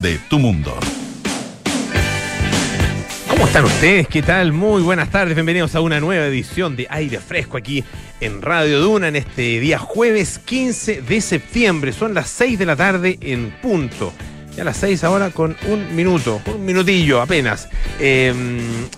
de tu mundo. ¿Cómo están ustedes? ¿Qué tal? Muy buenas tardes. Bienvenidos a una nueva edición de Aire Fresco aquí en Radio Duna en este día jueves 15 de septiembre. Son las 6 de la tarde en punto. Ya las 6 ahora con un minuto, un minutillo apenas. Eh,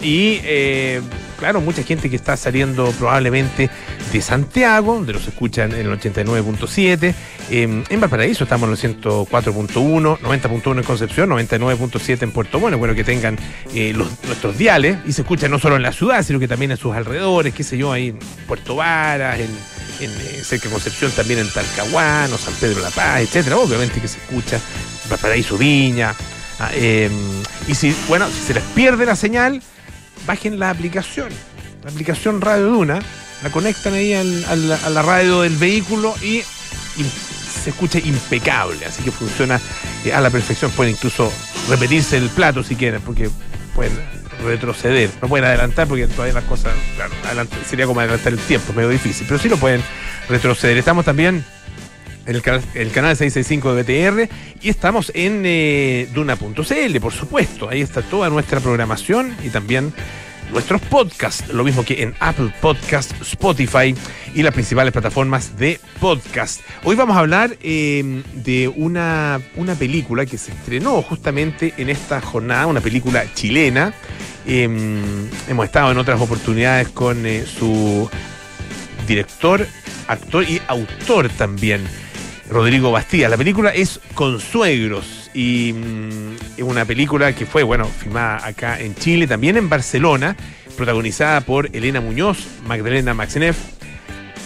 y eh, claro, mucha gente que está saliendo probablemente de Santiago, donde los escuchan en el 89.7. Eh, en Valparaíso estamos en el 104.1, 90.1 en Concepción, 99.7 en Puerto Bueno. Bueno, que tengan eh, nuestros diales y se escuchan no solo en la ciudad, sino que también en sus alrededores, qué sé yo, ahí en Puerto Varas, en, eh, cerca de Concepción, también en Talcahuano, San Pedro la Paz, etcétera. Obviamente que se escucha Valparaíso Viña. Ah, eh, y si, bueno, si se les pierde la señal, bajen la aplicación, la aplicación Radio Duna, la conectan ahí al- al- a la radio del vehículo y, se escucha impecable, así que funciona eh, a la perfección. Pueden incluso repetirse el plato si quieren, porque pueden retroceder, no pueden adelantar porque todavía las cosas, claro, sería como adelantar el tiempo, es medio difícil, pero sí lo pueden retroceder. Estamos también en el, canal- el canal 665 de BTR y estamos en eh, Duna.cl, por supuesto. Ahí está toda nuestra programación y también nuestros podcasts, lo mismo que en Apple Podcast, Spotify y las principales plataformas de podcast. Hoy vamos a hablar eh, de una, una película que se estrenó justamente en esta jornada, una película chilena. Eh, hemos estado en otras oportunidades con eh, su director, actor y autor también, Rodrigo Bastía. La película es Consuegros y mm, es una película que fue, bueno, filmada acá en Chile, también en Barcelona, protagonizada por Elena Muñoz, Magdalena Maxineff,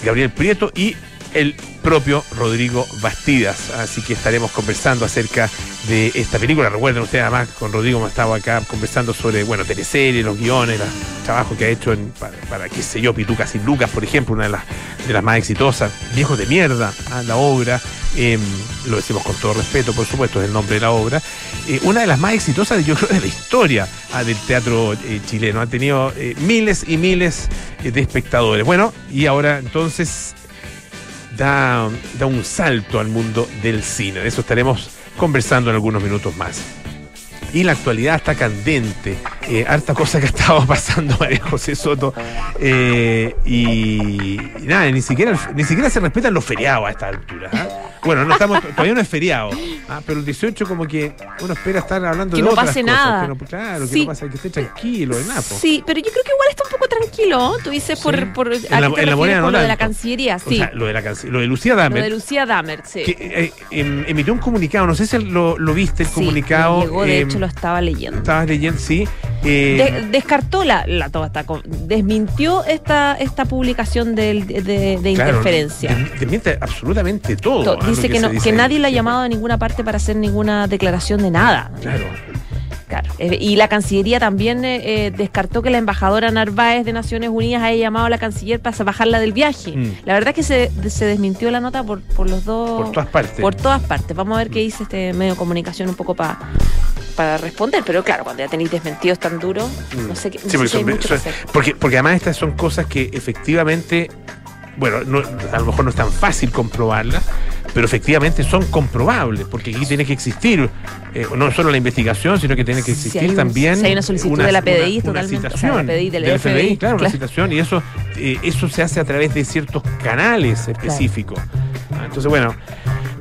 Gabriel Prieto y el propio Rodrigo Bastidas. Así que estaremos conversando acerca de esta película. Recuerden ustedes, además, con Rodrigo hemos estado acá conversando sobre, bueno, teleseries, los guiones, los trabajos que ha hecho para, para, qué sé yo, Pitucas y Lucas, por ejemplo, una de las, de las más exitosas. Viejos de mierda, ah, la obra. eh, lo decimos con todo respeto, por supuesto, es el nombre de la obra. Eh, una de las más exitosas, yo creo, de la historia ah, del teatro eh, chileno. Ha tenido eh, miles y miles de espectadores. Bueno, y ahora entonces da, un salto al mundo del cine. De eso estaremos conversando en algunos minutos más. Y la actualidad está candente. Eh, harta cosa que ha estado pasando María José Soto. Eh, y, y nada, ni siquiera, ni siquiera se respetan los feriados a esta altura. ¿ah? Bueno, no estamos, todavía no es feriado. ¿ah? Pero el 18 como que uno espera estar hablando Que de no otras pase cosas, nada. que no- claro, que Sí. no pase, que esté tranquilo, de nada. Sí, pero yo creo que igual está un poco tranquilo. Tú dices por, Sí. por, ¿a En la- en la moneda por no lo de la. Cancillería, O sí. sea, lo de, la lo de Lucía lo Damer. de Lucía Damer, sí. que eh, em- emitió un comunicado, no sé si lo, lo viste, el Sí, comunicado. llegó, de em, hecho lo estaba leyendo. Estabas leyendo, sí. eh, De- descartó la, la toda esta desmintió esta esta publicación de, de- de claro, interferencia. Desmiente absolutamente todo. To- ah, dice que, no, dice que ahí. nadie la ha llamado a ninguna parte para hacer ninguna declaración de nada. Claro. Claro. Eh, Y la Cancillería también eh, eh, descartó que la embajadora Narváez de Naciones Unidas haya llamado a la canciller para bajarla del viaje. Mm. La verdad es que se, se desmintió la nota por, por los dos. Por todas partes. por todas partes. Vamos a ver qué dice este medio de comunicación un poco pa- para responder. Pero claro, cuando ya tenéis desmentidos tan duros, no sé qué. no Mm. Sí, porque, si hay son- mucho que son- hacer. porque, porque además estas son cosas que efectivamente, bueno, no- a lo mejor no es tan fácil comprobarlas, pero efectivamente son comprobables, porque aquí tiene que existir eh, no solo la investigación, sino que tiene que existir un- también si hay una solicitud de la PDI totalmente, o sea, citación la PDI del FBI, FBI, claro, una claro. citación, y eso, eh, eso se hace a través de ciertos canales específicos. Ah, Entonces, bueno,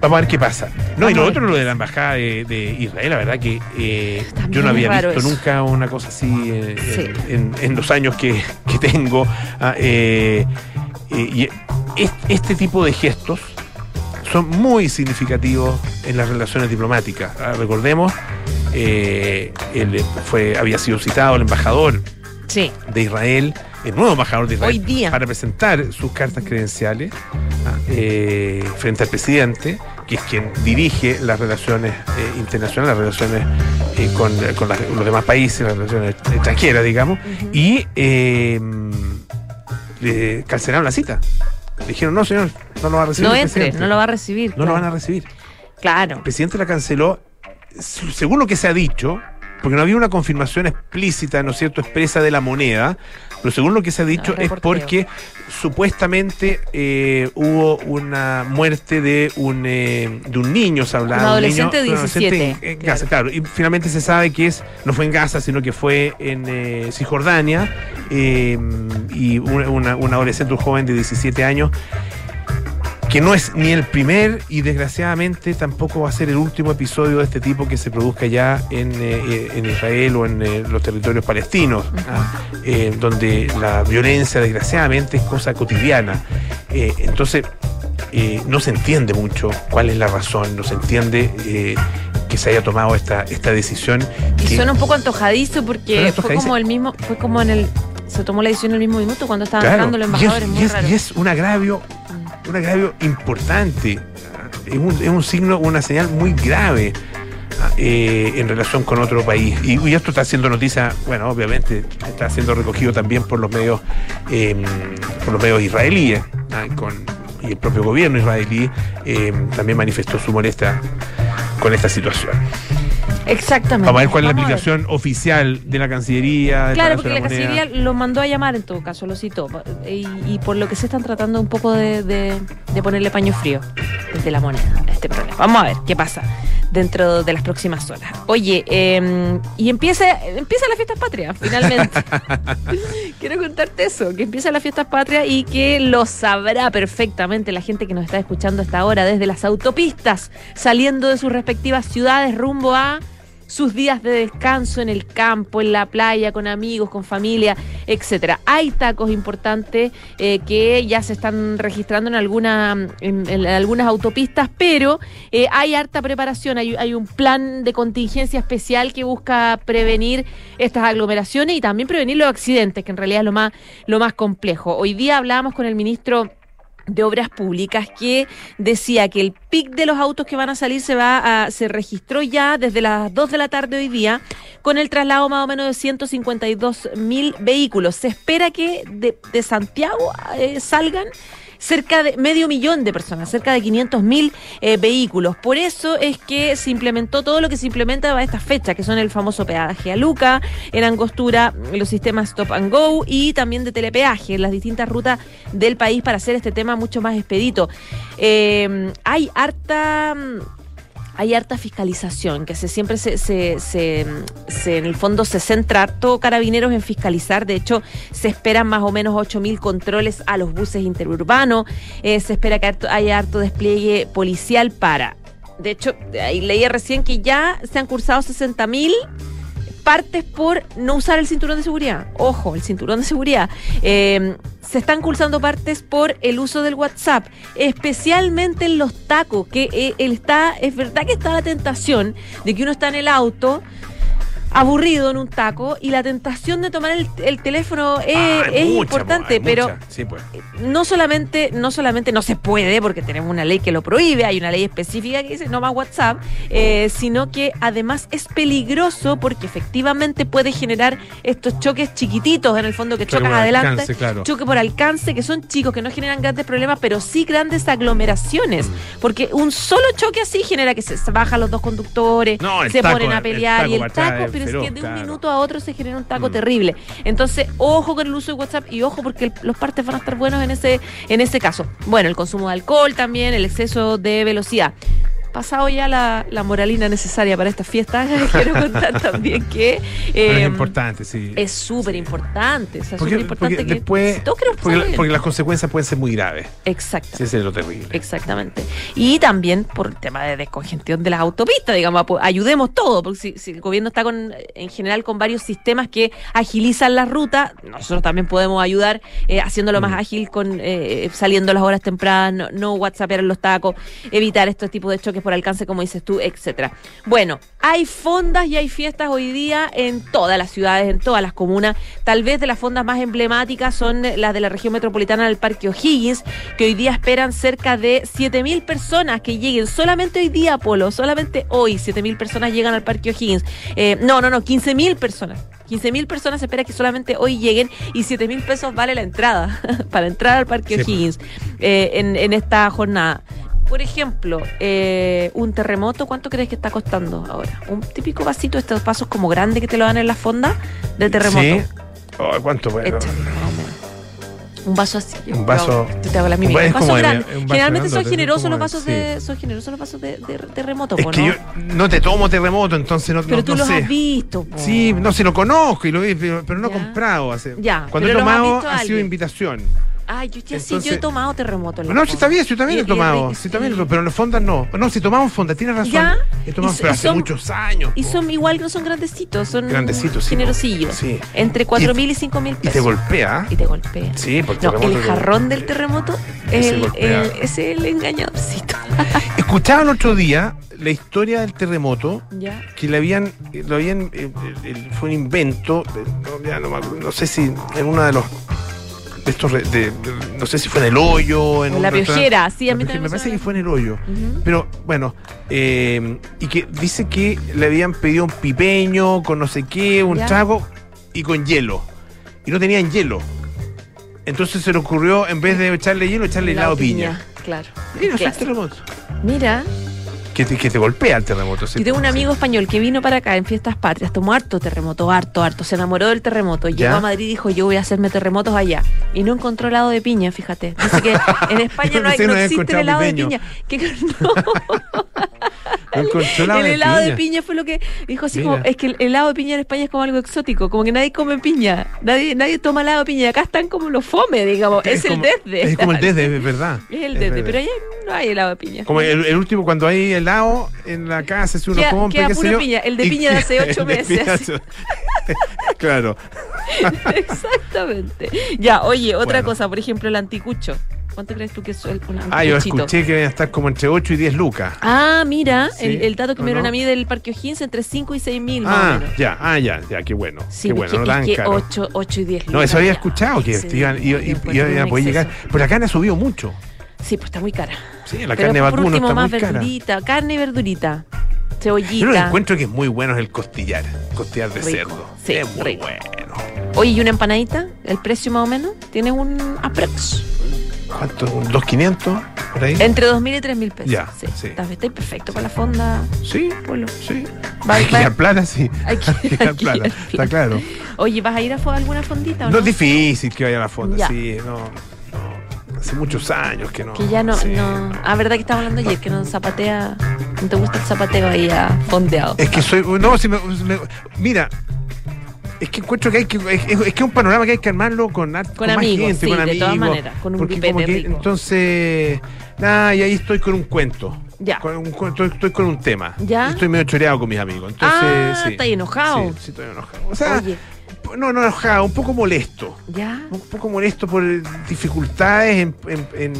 vamos a ver qué pasa. No, y lo otro, lo de la embajada de, de Israel, la verdad que eh, yo no había visto eso. nunca una cosa así eh, Sí. en, en los años que, que tengo. ah, eh, eh, y es- este tipo de gestos son muy significativos en las relaciones diplomáticas. Ah, recordemos, eh, él fue, había sido citado el embajador Sí. de Israel, el nuevo embajador de Israel, Hoy día. para presentar sus cartas credenciales ah, eh, frente al presidente, que es quien dirige las relaciones eh, internacionales, las relaciones eh, con, con las- los demás países, las relaciones extranjeras, digamos, y le cancelaron la cita. Le dijeron, no, señor, no lo va a recibir. No entre, no lo va a recibir. No lo van a recibir. Claro. El presidente la canceló, según lo que se ha dicho, porque no había una confirmación explícita, ¿no es cierto?, expresa de la moneda, Pero según lo que se ha dicho es porque supuestamente eh, hubo una muerte de un, eh, de un niño, se hablaba. Un adolescente de 17. En, Gaza, claro. Y finalmente se sabe que es no fue en Gaza, sino que fue en eh, Cisjordania. y una, un adolescente, un joven de 17 años que no es ni el primer y desgraciadamente tampoco va a ser el último episodio de este tipo que se produzca ya en, eh, en Israel o en eh, los territorios palestinos, eh, donde la violencia desgraciadamente es cosa cotidiana. entonces, no se entiende mucho cuál es la razón, no se entiende que se haya tomado esta, esta decisión. Y suena un poco antojadizo porque fue como el mismo, fue como en el se tomó la decisión en el mismo minuto cuando estaban claro, los embajadores. y es un agravio un agravio importante. Es un, es un signo, una señal muy grave eh, en relación con otro país. Y, esto está haciendo noticia, bueno, obviamente está siendo recogido también por los medios, em, por los medios israelíes, ah, con, y el propio gobierno israelí em, también manifestó su molestia con esta situación. Exactamente. Vamos a ver cuál es la aplicación oficial de la Cancillería. claro, porque la, Cancillería lo mandó a llamar en todo caso, lo citó. Y, por lo que se están tratando un poco de, ponerle paño frío desde la moneda a este problema. Vamos a ver qué pasa dentro de las próximas horas. Oye, em, y empieza, empieza la fiesta patria, finalmente. Quiero contarte eso, que empieza la fiesta patria y que lo sabrá perfectamente la gente que nos está escuchando hasta ahora desde las autopistas, saliendo de sus respectivas ciudades rumbo a sus días de descanso en el campo, en la playa, con amigos, con familia, etcétera. Hay tacos importantes eh, que ya se están registrando en, en, algunas autopistas, pero eh, hay harta preparación, hay, hay un plan de contingencia especial que busca prevenir estas aglomeraciones y también prevenir los accidentes, que en realidad es lo más, lo más complejo. Hoy día hablábamos con el ministro de Obras Públicas que decía que el pic de los autos que van a salir se va a, se registró ya desde las 2 de la tarde hoy día con el traslado más o menos de 152 mil vehículos. Se espera que de, de Santiago eh, salgan cerca de medio millón de personas, cerca de 500 mil eh, vehículos. Por eso es que se implementó todo lo que se implementa a esta fecha, que son el famoso peaje a Luca, en Angostura, los sistemas Stop and Go y también de telepeaje en las distintas rutas del país para hacer este tema mucho más expedito. Eh, hay harta hay harta fiscalización, que se siempre se, se, se, en el fondo se centra todo carabineros en fiscalizar. De hecho, se esperan más o menos 8.000 controles a los buses interurbanos. Eh, se espera que haya harto despliegue policial para. De hecho, ahí leía recién que ya se han cursado 60.000 partes por no usar el cinturón de seguridad. Ojo, el cinturón de seguridad. Eh, se están cursando partes por el uso del WhatsApp, especialmente en los tacos, que eh, está, es verdad que está la tentación de que uno está en el auto aburrido en un taco y la tentación de tomar el, teléfono es, ah, importante, pero pues. no solamente no solamente no se puede porque tenemos una ley que lo prohíbe, hay una ley específica que dice no más WhatsApp, eh, sino que además es peligroso porque efectivamente puede generar estos choques chiquititos en el fondo que chocas adelante, choque por alcance, que son chicos que no generan grandes problemas, pero sí grandes aglomeraciones, mm. porque un solo choque así genera que se bajan los dos conductores, se ponen a pelear y el taco, es que de un minuto a otro se genera un taco mm. terrible. Entonces, ojo con el uso de WhatsApp y ojo porque los partes van a estar buenos en ese, en ese caso. Bueno, el consumo de alcohol también, el exceso de velocidad pasado ya la, moralina necesaria para esta fiesta, quiero contar también que... es em, importante, sí. Es súper importante. O sea, porque, importante que después, porque, las consecuencias pueden ser muy graves. Exacto. Sí, ese es lo terrible. Exactamente. Y también por el tema de descongestión de las autopistas, digamos, ayudemos todo, porque si, el gobierno está con, en general con varios sistemas que agilizan la ruta, nosotros también podemos ayudar eh, haciéndolo más mm. ágil, con eh, saliendo las horas tempranas, no, no whatsappear en los tacos, evitar estos tipos de choques por alcance, como dices tú, etcétera. Bueno, hay fondas y hay fiestas hoy día en todas las ciudades, en todas las comunas. Tal vez de las fondas más emblemáticas son las de la región metropolitana del Parque O'Higgins, que hoy día esperan cerca de 7.000 personas que lleguen. Solamente hoy día, Polo, solamente hoy 7.000 personas llegan al Parque O'Higgins. Eh, no, no, no, 15.000 personas. 15.000 personas se espera que solamente hoy lleguen y 7 mil pesos vale la entrada para entrar al Parque O'Higgins eh, en, en, esta jornada. Por ejemplo, eh, un terremoto, ¿cuánto crees que está costando ahora? Un típico vasito, estos vasos como grandes que te lo dan en la fonda de terremoto. ¿Sí? Oh, ¿Cuánto? Bueno? Un vaso así. Un vaso- yo te hago la un vaso grande. un vaso Generalmente son generosos los de- vasos sí. de, son generosos los vasos de, de terremoto, Es po, que ¿no? yo no te tomo terremoto, entonces no, Pero no- tú no los sé. has visto, po. Sí, no, si lo conozco y lo vi, pero, no he comprado. hace- Ya, Cuando he tomado ha sido invitación. Ay, yo ya sí, yo he tomado terremoto. en No, si fonda. está bien, yo también he tomado. Sí, también, sí. pero en las fondas no. No, si tomamos fondas, tienes razón. Ya. He tomado, Y so- pero hace son- muchos años. Y son igual que no son grandecitos, son Grandecitos, sí, generosillos. Sí. Entre 4 mil y 5 mil Y te pesos. golpea. Y te golpea. Sí, porque No, el jarrón del terremoto es el, el- es el engañadorcito. Escuchaba el otro día la historia del terremoto ya. que le habían, lo habían eh, eh, fue un invento, no, ya no, sé si en una de los de estos, re- de- de- no sé si fue en el hoyo, en la piojera, sí, a mí también me parece que fue en el hoyo. Pero bueno, eh, y que dice que le habían pedido un pipeño con no sé qué, un Ya. trago y con hielo. Y no tenían hielo. Entonces se le ocurrió, en vez de echarle hielo, echarle helado piña. Claro. Mira. Mira, Que te, que te golpea el terremoto. yo tengo un amigo español que vino para acá en Fiestas Patrias, tomó harto terremoto, harto, harto, se enamoró del terremoto, llegó Ya. a Madrid y dijo yo voy a hacerme terremotos allá. Y no encontró helado de piña, fíjate. Dice que en España no, hay, no existe el helado de piña. Que, no, No encontró helado el de helado de piña. fue lo que dijo así Mira. como, es que el helado de piña en España es como algo exótico, como que nadie come piña, nadie, nadie toma helado de piña, acá están como los fome, digamos, es, el como- desde. Es como el desde, es verdad. Es el Es desde, pero allá no hay helado de piña. Como el, el último, cuando hay helado en la casa, si uno Queda- compra, queda qué sé pura yo, piña, el de piña de hace ocho el meses, hace- claro. Exactamente. Ya, oye, otra Bueno. cosa, por ejemplo, el anticucho. ¿Cuánto crees tú que es el, un Ah, yo escuché que deben estar como entre 8 y 10 lucas. Ah, mira, Sí, el, el dato que ¿o me dieron no? a mí del Parque O'Higgins entre 5 y 6 mil Ah, ya, ah, ya, ya, qué bueno. Sí, qué bueno, no tan que caro. 8, 8 y 10 No, lucas eso había ya. escuchado que Sí, iban, encuentro iban un a poder llegar. Pero la carne ha subido mucho. Sí, pues está muy cara. Sí, la Pero carne vacuno último, está más muy cara. verdurita, carne y verdurita. Yo lo que Cebollita. encuentro que es muy bueno es el costillar. Costillar de Rico. cerdo. Sí, es muy rico. bueno. Oye, ¿y una empanadita? ¿El precio más o menos? ¿Tienes un aprox? ¿Cuánto? ¿Un ¿2.500? ¿Por ahí? Entre 2.000 y 3.000 pesos. Ya, sí. sí. Perfecto para la fonda. Sí, Polo. sí. Hay que dar plata, sí. Hay que- dar plata, está claro. Oye, ¿vas a ir a alguna fondita o No no? es difícil que vaya a la fonda, Ya. sí, no, no. Hace muchos años que no. Que ya no, sí, no. Ah, ¿verdad que estábamos hablando ayer? Que no zapatea. No te gusta el zapateo ahí a fondeado. Es que soy. No, si me, me- mira. Es que encuentro que hay que. Es, es que es un panorama que hay que armarlo con, Con más amigos, gente, sí, con de amigos. todas maneras, con un porque como que, rico. Entonces. Nada, y ahí estoy con un cuento. Ya. Con un estoy, estoy con un tema. ¿Ya? Y Estoy medio choreado con mis amigos. Entonces, ah, sí. enojado. Sí, sí, estoy enojado. O sea, Oye, no, no enojado, un poco molesto. ya. un poco molesto por dificultades en, en, en-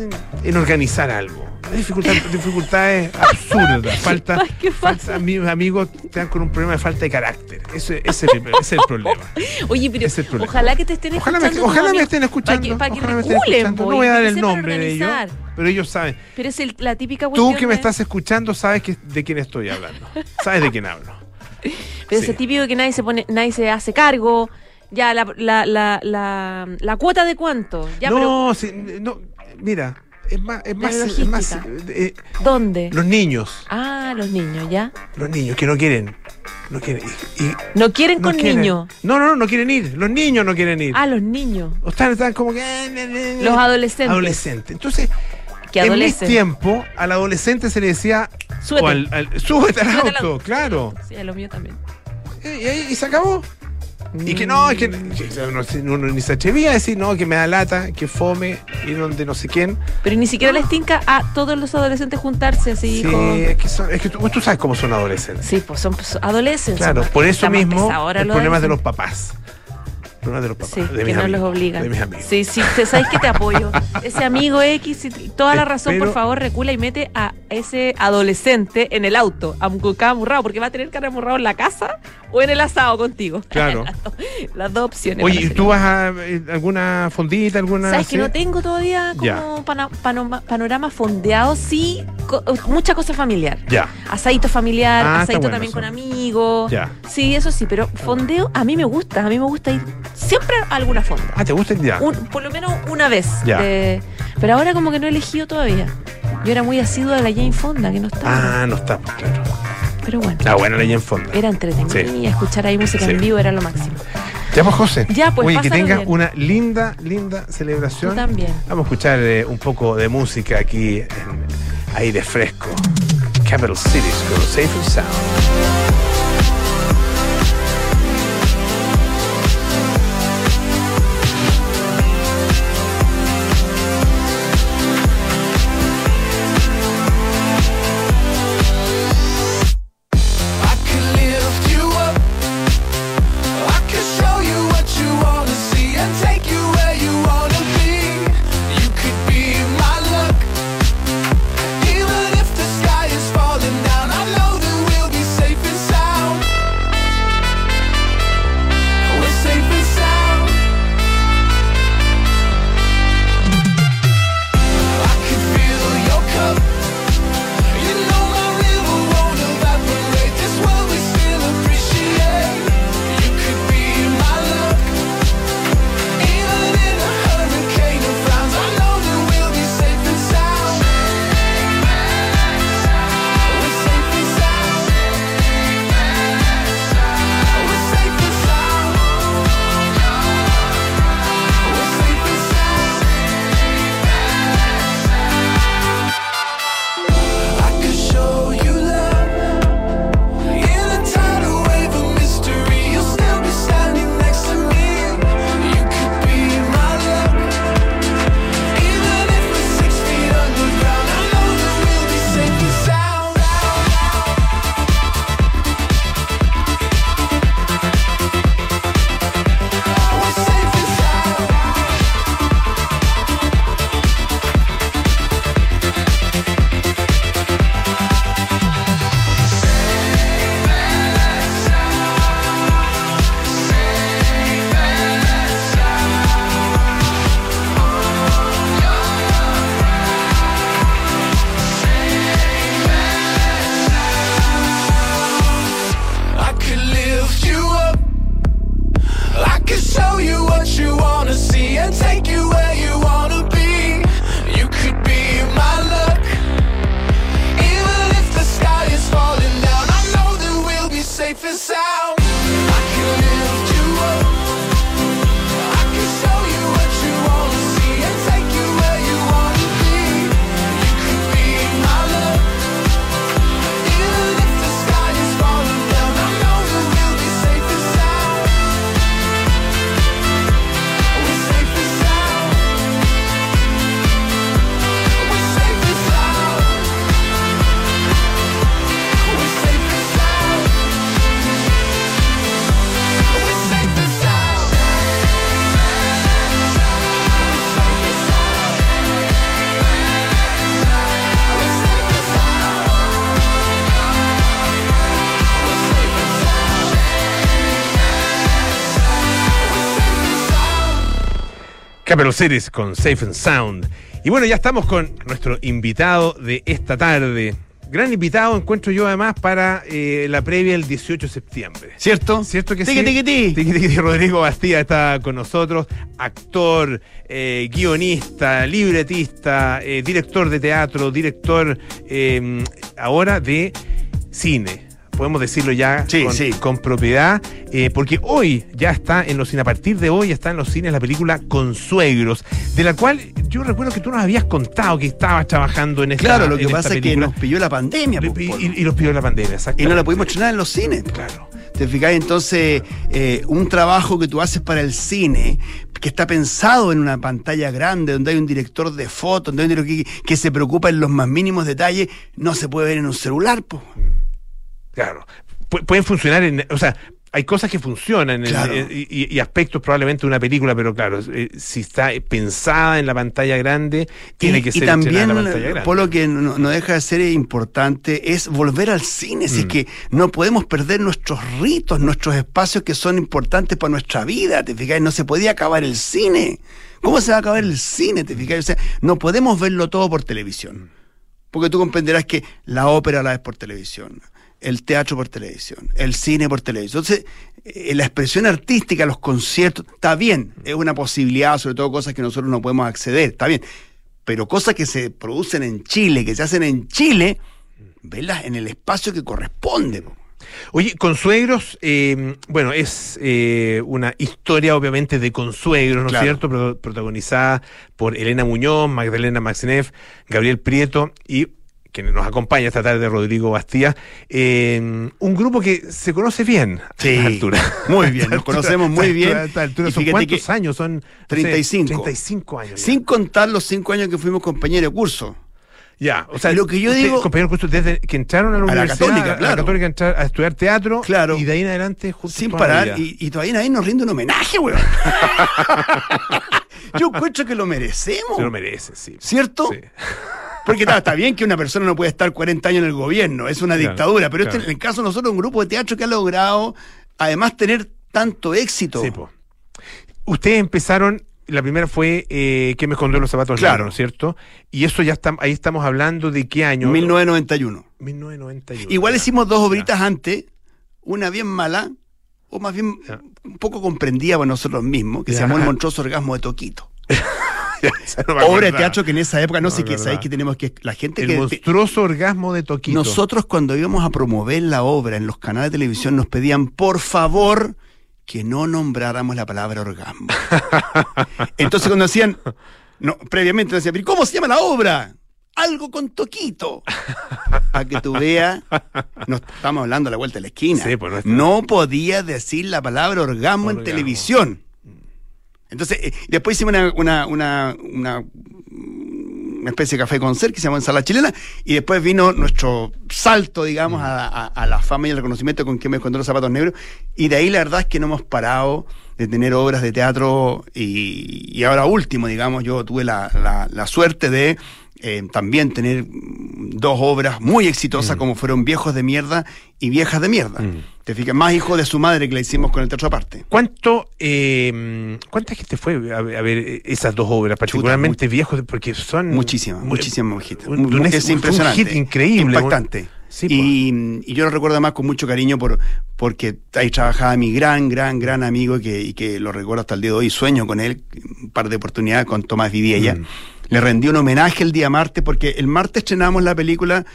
en- en organizar algo. Dificultad- dificultades absurdas. Falta, falta- mis amigos están con un problema de falta de carácter. Ese, ese es, el, problema. Oye, pero es problema. ojalá que te estén Ojalá escuchando. ojalá me amigos, estén escuchando. Para que, para que ojalá me estén reculen, escuchando. No voy a dar el nombre de ellos, pero ellos saben. Pero es el- la típica Tú que me de- estás escuchando sabes que, de quién estoy hablando. Sabes de quién hablo. Pero Sí. ese típico que nadie se pone, nadie se hace cargo. Ya, la, la, la, la, la cuota de cuánto. Ya, pero no, mira, es más, es más, es más, logística. eh, ¿dónde? los niños, Ah, los niños, ¿ya? los niños que no quieren, no quieren, y- y No quieren no con niños. No, no, no, no quieren ir. Los niños no quieren ir. Ah, los niños. O están, están como que. eh, eh, eh, Los adolescentes. Adolescentes. Entonces, Que en mi adolecen. tiempo, al adolescente se le decía. Súbete. o al, al- súbete al Súbete al auto, auto. claro. Sí, a lo mío también. Y, y- y se acabó. Y que no, es que, que uno, uno ni se atrevía a decir, no, que me da lata, que fome, ir donde no sé quién. Pero ni siquiera les tinca a todos los adolescentes juntarse así. Sí, es que, son- es que tú, tú sabes cómo son adolescentes. Sí, pues son adolescentes. Claro, por eso mismo, los problema es de los papás. El problema es de los papás. Sí, de que no los obligan. De mis amigos. Sí, sí, te sabes que te apoyo. Ese amigo X, toda la razón, por favor, recula y mete a ese adolescente en el auto, aunque amurrado, porque va a tener cara amurrado en la casa o en el asado contigo. Claro. las, dos, las dos opciones. Oye, a ¿y tú vas a eh, alguna fondita, alguna? ¿Sabes que no tengo todavía como panorama fondeado? Sí, co- mucha cosa familiar. Ya. Asadito familiar, Ah, asadito bueno también eso. con amigos. Ya. Sí, eso sí, pero fondeo a mí me gusta, a mí me gusta ir siempre alguna fonda. Ah, ¿te gusta? Ya. Un- por lo menos una vez. Ya. de- pero ahora como que no he elegido todavía. Yo era muy asidua de la Jane Fonda, que no estaba. Ah, no está, pues, claro. Pero bueno, Ah, bueno, leña en fondo. era entretenida. Sí. Escuchar ahí música Sí. en vivo era lo máximo. Ya pues, José. Ya, pues, Oye, que tengas bien. una linda, linda celebración. Tú también. Vamos a escuchar eh, un poco de música aquí en aire fresco. Capital Cities con Safe and Sound. Cities con Safe and Sound. Y bueno, ya estamos con nuestro invitado de esta tarde. Gran invitado encuentro yo además para eh, la previa del 18 de septiembre. ¿Cierto? ¿Cierto que Tiqui, sí? tiqui, ti. Tiqui, tiqui, ti. Rodrigo Bastía está con nosotros, actor, eh, guionista, libretista, eh, director de teatro, director ahora de cine. Podemos decirlo ya Sí, con, sí. con propiedad, eh, porque hoy ya está en los cines, a partir de hoy está en los cines la película Consuegros, de la cual yo recuerdo que tú nos habías contado que estabas trabajando en esta Claro, lo que pasa es que nos pilló la pandemia. Y, Polo. y- y los pidió la pandemia, y exactamente. no la pudimos estrenar en los cines. Claro. ¿Te fijas? Entonces, eh, un trabajo que tú haces para el cine, que está pensado en una pantalla grande, donde hay un director de fotos, donde hay un director que, que se preocupa en los más mínimos detalles, no se puede ver en un celular. po. Claro. Pu- pueden funcionar en. O sea, hay cosas que funcionan Claro. en- y, y aspectos probablemente de una película, pero claro, eh, si está pensada en la pantalla grande, tiene y, que y ser también, estrenada en la pantalla grande. que no, no deja de ser importante, es volver al cine. Si es Mm. que no podemos perder nuestros ritos, nuestros espacios que son importantes para nuestra vida. ¿Te fijas? No se podía acabar el cine. ¿Cómo se va a acabar el cine? ¿Te fijas? O sea, no podemos verlo todo por televisión. Porque tú comprenderás que la ópera la ves por televisión, el teatro por televisión, el cine por televisión. Entonces, eh, la expresión artística, los conciertos, está bien, es una posibilidad, sobre todo cosas que nosotros no podemos acceder, está bien. Pero cosas que se producen en Chile, que se hacen en Chile, verlas en el espacio que corresponde. po. Oye, Consuegros, eh, bueno, es eh, una historia obviamente de Consuegros, ¿no es Claro. cierto? Pro- protagonizada por Elena Muñoz, Magdalena Maxineff, Gabriel Prieto y quien nos acompaña esta tarde, Rodrigo Bastía. eh, un grupo que se conoce bien a esta altura. muy bien, A nos conocemos altura- muy a bien. esta altura, Y ¿Son cuántos que años? Son no sé, 35. 35 años. ya. Sin contar los cinco años que fuimos compañeros de curso. Ya, o sea, Lo que yo usted, digo- compañero Justo, desde que entraron a la A la universidad, Católica, a claro. la Católica entrar a estudiar teatro, Claro. y de ahí en adelante juntos sin la parar y, y todavía nadie nos rinde un homenaje, weón. Yo encuentro que lo merecemos. Se lo merece, sí. ¿Cierto? Sí. Porque está, está bien que una persona no puede estar 40 años en el gobierno, es una Claro, dictadura, pero este, claro. en el caso de nosotros, un grupo de teatro que ha logrado, además, tener tanto éxito. Sí, po. Ustedes empezaron, la primera fue eh, que me escondió los zapatos Claro. negros, ¿no es cierto? Y eso ya está, ahí estamos hablando de qué año. 1991. 1991. Igual hicimos dos obritas antes, una bien mala, o más bien Ya. un poco comprendida por nosotros mismos, que se llamó El Monstruoso Orgasmo de Toquito. No me Obra de acordaba. teatro que en esa época, no, No, sé qué, sabéis que tenemos que. La gente El que. monstruoso orgasmo de Toquito. Nosotros cuando íbamos a promover la obra en los canales de televisión nos pedían, por favor, que no nombráramos la palabra orgasmo. Entonces cuando decían, no, previamente decían, "¿Pero ¿cómo se llama la obra? Algo con toquito. Para que tú veas, no estamos hablando a la vuelta de la esquina. Sí, pues, no no, podía decir la palabra orgasmo, en televisión. Entonces, eh, después hicimos una, una, una, una, especie de café con ser que se llamó Ensalada Chilena, y después vino nuestro salto, digamos, a, a- la fama y el reconocimiento con que me encontró los zapatos negros, y de ahí la verdad es que no hemos parado de tener obras de teatro, y, ahora último, digamos, yo tuve la- la suerte de eh, también tener mm, dos obras muy exitosas como fueron Viejos de Mierda y Viejas de Mierda. Mm. Te fijas, más hijos de su madre que la hicimos con el teatro aparte. ¿Cuánto, eh, ¿Cuánta gente fue a ver, a ver esas dos obras, particularmente viejos? Porque son. Muchísima, muy- muchísima gente. un- un- es fue un impresionante. hit increíble. Impactante. Sí, y, y yo lo recuerdo además con mucho cariño por, porque ahí trabajaba mi gran, gran, gran amigo y que, y que lo recuerdo hasta el día de hoy. Sueño con él, un par de oportunidades con Tomás Vidiella. Mm. Le rendí un homenaje el día martes porque el martes estrenamos la película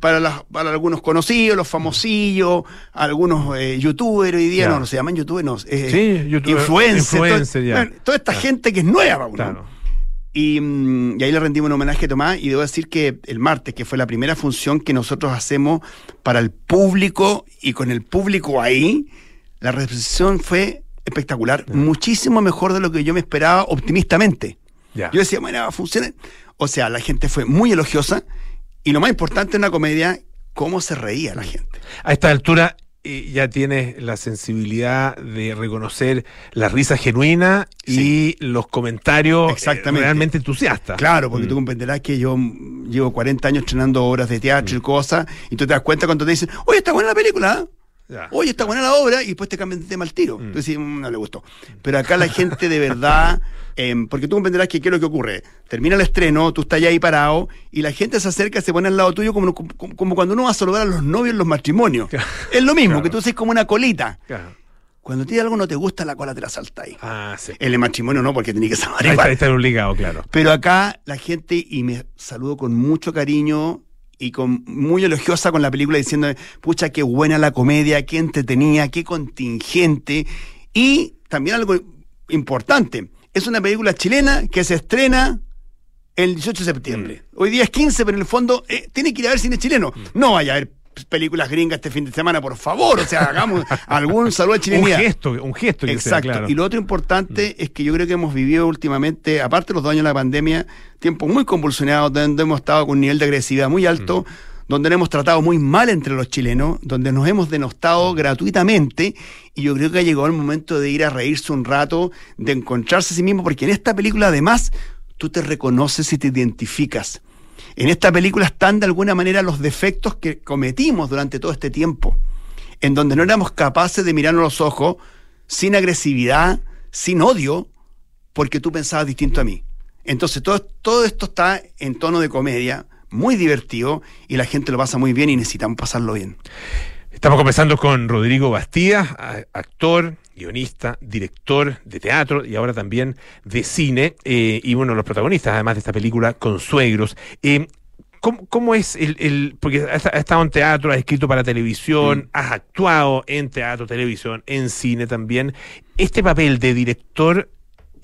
para, las- para algunos conocidos, los famosillos, algunos eh, youtubers hoy día, no, no se llaman youtubers, no, eh, Sí, youtuber, influencers, influencer, todo- ya. bueno, toda esta gente que es nueva, ¿no? Claro. Y, mm, y ahí le rendimos un homenaje a Tomás y debo decir que el martes, que fue la primera función que nosotros hacemos para el público y con el público ahí, la recepción fue espectacular, muchísimo mejor de lo que yo me esperaba optimistamente. Yo decía, bueno, va a funcionar. O sea, la gente fue muy elogiosa y lo más importante en una comedia, cómo se reía la gente. A esta altura eh, ya tienes la sensibilidad de reconocer la risa genuina y los comentarios eh, Exactamente. realmente entusiastas. Claro, porque Mm. tú comprenderás que yo mm, llevo 40 años estrenando obras de teatro y cosas, y tú te das cuenta cuando te dicen, oye, está buena la película, ¿ah? Ya. oye, está buena la obra, y después te cambian de tema al tiro. Tú decís, "Mm, no le gustó. Pero acá la gente de verdad, em, porque tú comprenderás que qué es lo que ocurre. Termina el estreno, tú estás ya ahí parado, y la gente se acerca, se pone al lado tuyo como, como, como cuando uno va a saludar a los novios en los matrimonios. Claro. Es lo mismo, Claro. que tú haces como una colita. Claro. Cuando tiene algo no te gusta, la cola te la salta ahí. Ah, sí. En el matrimonio no, porque tenés que saludar Ahí está, ahí está obligado, claro. Pero acá la gente, y me saludo con mucho cariño y con muy elogiosa con la película diciendo, pucha, qué buena la comedia, qué entretenida, qué contingente. Y también algo importante, es una película chilena que se estrena el 18 de septiembre. Hoy día es 15, pero en el fondo eh, tiene que ir a ver cine chileno. No vaya a ver películas gringas este fin de semana, por favor. O sea, hagamos algún saludo a Un chilenidad. gesto, un gesto que sea, Exacto. claro. Y lo otro importante es que yo creo que hemos vivido últimamente, aparte de los dos años de la pandemia, tiempos muy convulsionados, donde hemos estado con un nivel de agresividad muy alto, donde nos hemos tratado muy mal entre los chilenos, donde nos hemos denostado gratuitamente, y yo creo que ha llegado el momento de ir a reírse un rato, de encontrarse a sí mismo, porque en esta película además tú te reconoces y te identificas. En esta película están de alguna manera los defectos que cometimos durante todo este tiempo, en donde no éramos capaces de mirarnos los ojos sin agresividad, sin odio, porque tú pensabas distinto a mí. Entonces todo, todo esto está en tono de comedia, muy divertido, y la gente lo pasa muy bien y necesitamos pasarlo bien. Estamos conversando con Rodrigo Bastía, a- actor, guionista, director de teatro y ahora también de cine, eh, y uno de los protagonistas, además de esta película, Consuegros. Eh, ¿Cómo, cómo es el, el- Porque has, has estado en teatro, has escrito para Mm. televisión, has actuado en teatro, televisión, en cine también. Este papel de director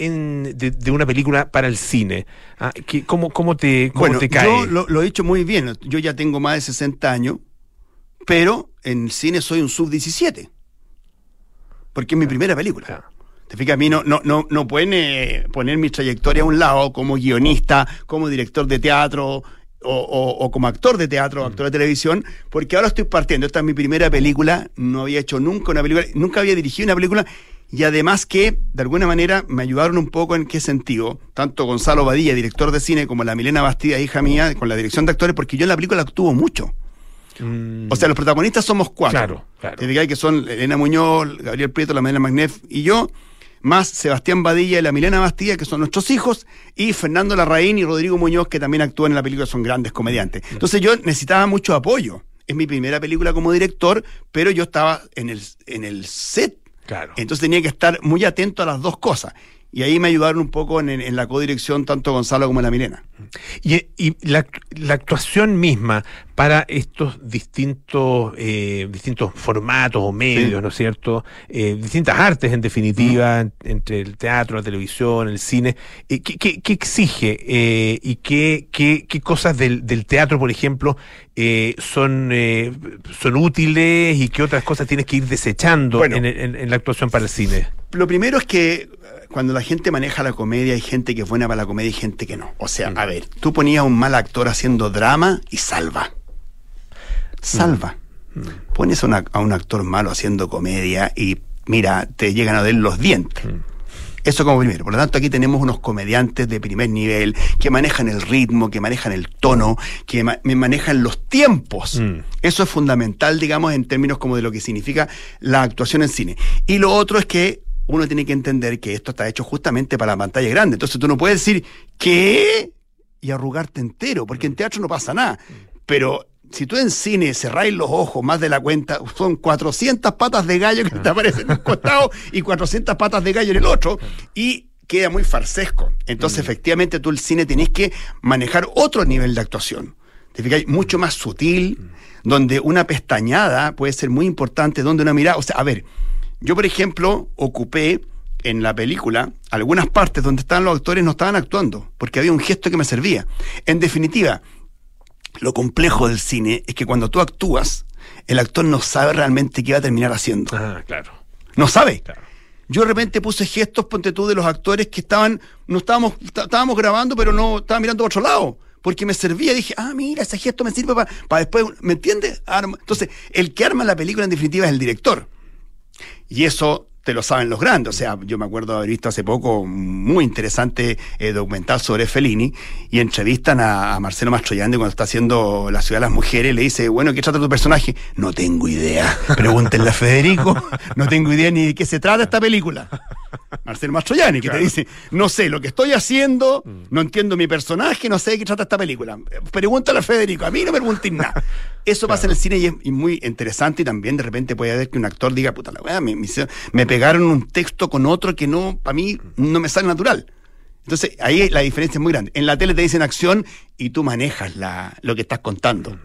en, de, de una película para el cine, ah, ¿qué- ¿cómo, cómo te, cómo Bueno, te cae? yo lo, lo he hecho muy bien. Yo ya tengo más de 60 años, pero en el cine soy un sub-17. Porque es mi primera película. Te fijas, a mí no, no, no, no pueden eh, poner mi trayectoria a un lado como guionista, como director de teatro o, o- o como actor de teatro o actor de televisión, porque ahora estoy partiendo. Esta es mi primera película, no había hecho nunca una película, nunca había dirigido una película y además que de alguna manera me ayudaron un poco en qué sentido, tanto Gonzalo Badilla, director de cine, como la Milena Bastida, hija mía, con la dirección de actores, porque yo en la película actúo mucho. Mm, O sea, los protagonistas somos cuatro. Claro, claro. Te que son Elena Muñoz, Gabriel Prieto, la Madeleine Magnef y yo, más Sebastián Badilla y la Milena Bastilla, que son nuestros hijos, y Fernando Larraín y Rodrigo Muñoz, que también actúan en la película, son grandes comediantes. Entonces yo necesitaba mucho apoyo. Es mi primera película como director, pero yo estaba en el, en el set. claro. Entonces tenía que estar muy atento a las dos cosas. Y ahí me ayudaron un poco en, en la codirección tanto Gonzalo como la Milena. Y, y la, la actuación misma para estos distintos, eh, distintos formatos o medios, Sí. ¿no es cierto? Eh, distintas artes, en definitiva, en- entre el teatro, la televisión, el cine. Eh, ¿qué, qué- qué exige eh, y qué, qué, qué cosas del, del teatro, por ejemplo, son, eh, son útiles y qué otras cosas tienes que ir desechando Bueno. en, en- en la actuación para el cine? Lo primero es que cuando la gente maneja la comedia, hay gente que es buena para la comedia y gente que no. O sea, a ver, tú ponías a un mal actor haciendo drama y salva. Salva. Pones a, una- a un actor malo haciendo comedia y mira, te llegan a ver los dientes. Eso como primero. Por lo tanto, aquí tenemos unos comediantes de primer nivel que manejan el ritmo, que manejan el tono, que ma- manejan los tiempos. Mm. Eso es fundamental, digamos, en términos como de lo que significa la actuación en cine. Y lo otro es que uno tiene que entender que esto está hecho justamente para la pantalla grande. Entonces tú no puedes decir ¿qué? y arrugarte entero, porque en teatro no pasa nada. Pero si tú en cine cerráis los ojos más de la cuenta, son 400 patas de gallo que te aparecen en un costado y 400 patas de gallo en el otro, y queda muy farsesco. Entonces, efectivamente, tú el cine tenés que manejar otro nivel de actuación. ¿Te fijáis? Mucho más sutil, donde una pestañada puede ser muy importante, donde una mirada. O sea, a ver, yo, por ejemplo, ocupé en la película algunas partes donde estaban los actores no estaban actuando, porque había un gesto que me servía. En definitiva, lo complejo del cine es que cuando tú actúas, el actor no sabe realmente qué va a terminar haciendo. Ah, claro. No sabe. Claro. Yo de repente puse gestos, ponte tú, de los actores que estaban, no estábamos, está- estábamos grabando, pero no estaban mirando a otro lado. Porque me servía, dije, ah, mira, ese gesto me sirve para después, ¿me entiendes? Entonces, el que arma la película en definitiva es el director. Y eso te lo saben los grandes. O sea, yo me acuerdo haber visto hace poco un muy interesante eh, documental sobre Fellini y entrevistan a, a Marcelo Mastroianni cuando está haciendo La ciudad de las mujeres. Le dice, bueno, ¿qué trata tu personaje? No tengo idea. Pregúntenle a Federico. No tengo idea ni de qué se trata esta película. Marcelo Mastroianni, que te dice, no sé lo que estoy haciendo, no entiendo mi personaje, no sé de qué trata esta película. Pregúntale a Federico, a mí no me pregunten nada. Eso pasa en el cine y es y muy interesante y también de repente puede haber que un actor diga, puta la weá, me, me me pegaron un texto con otro que no, para mí, no me sale natural. Entonces, ahí la diferencia es muy grande. En la tele te dicen acción y tú manejas la, lo que estás contando.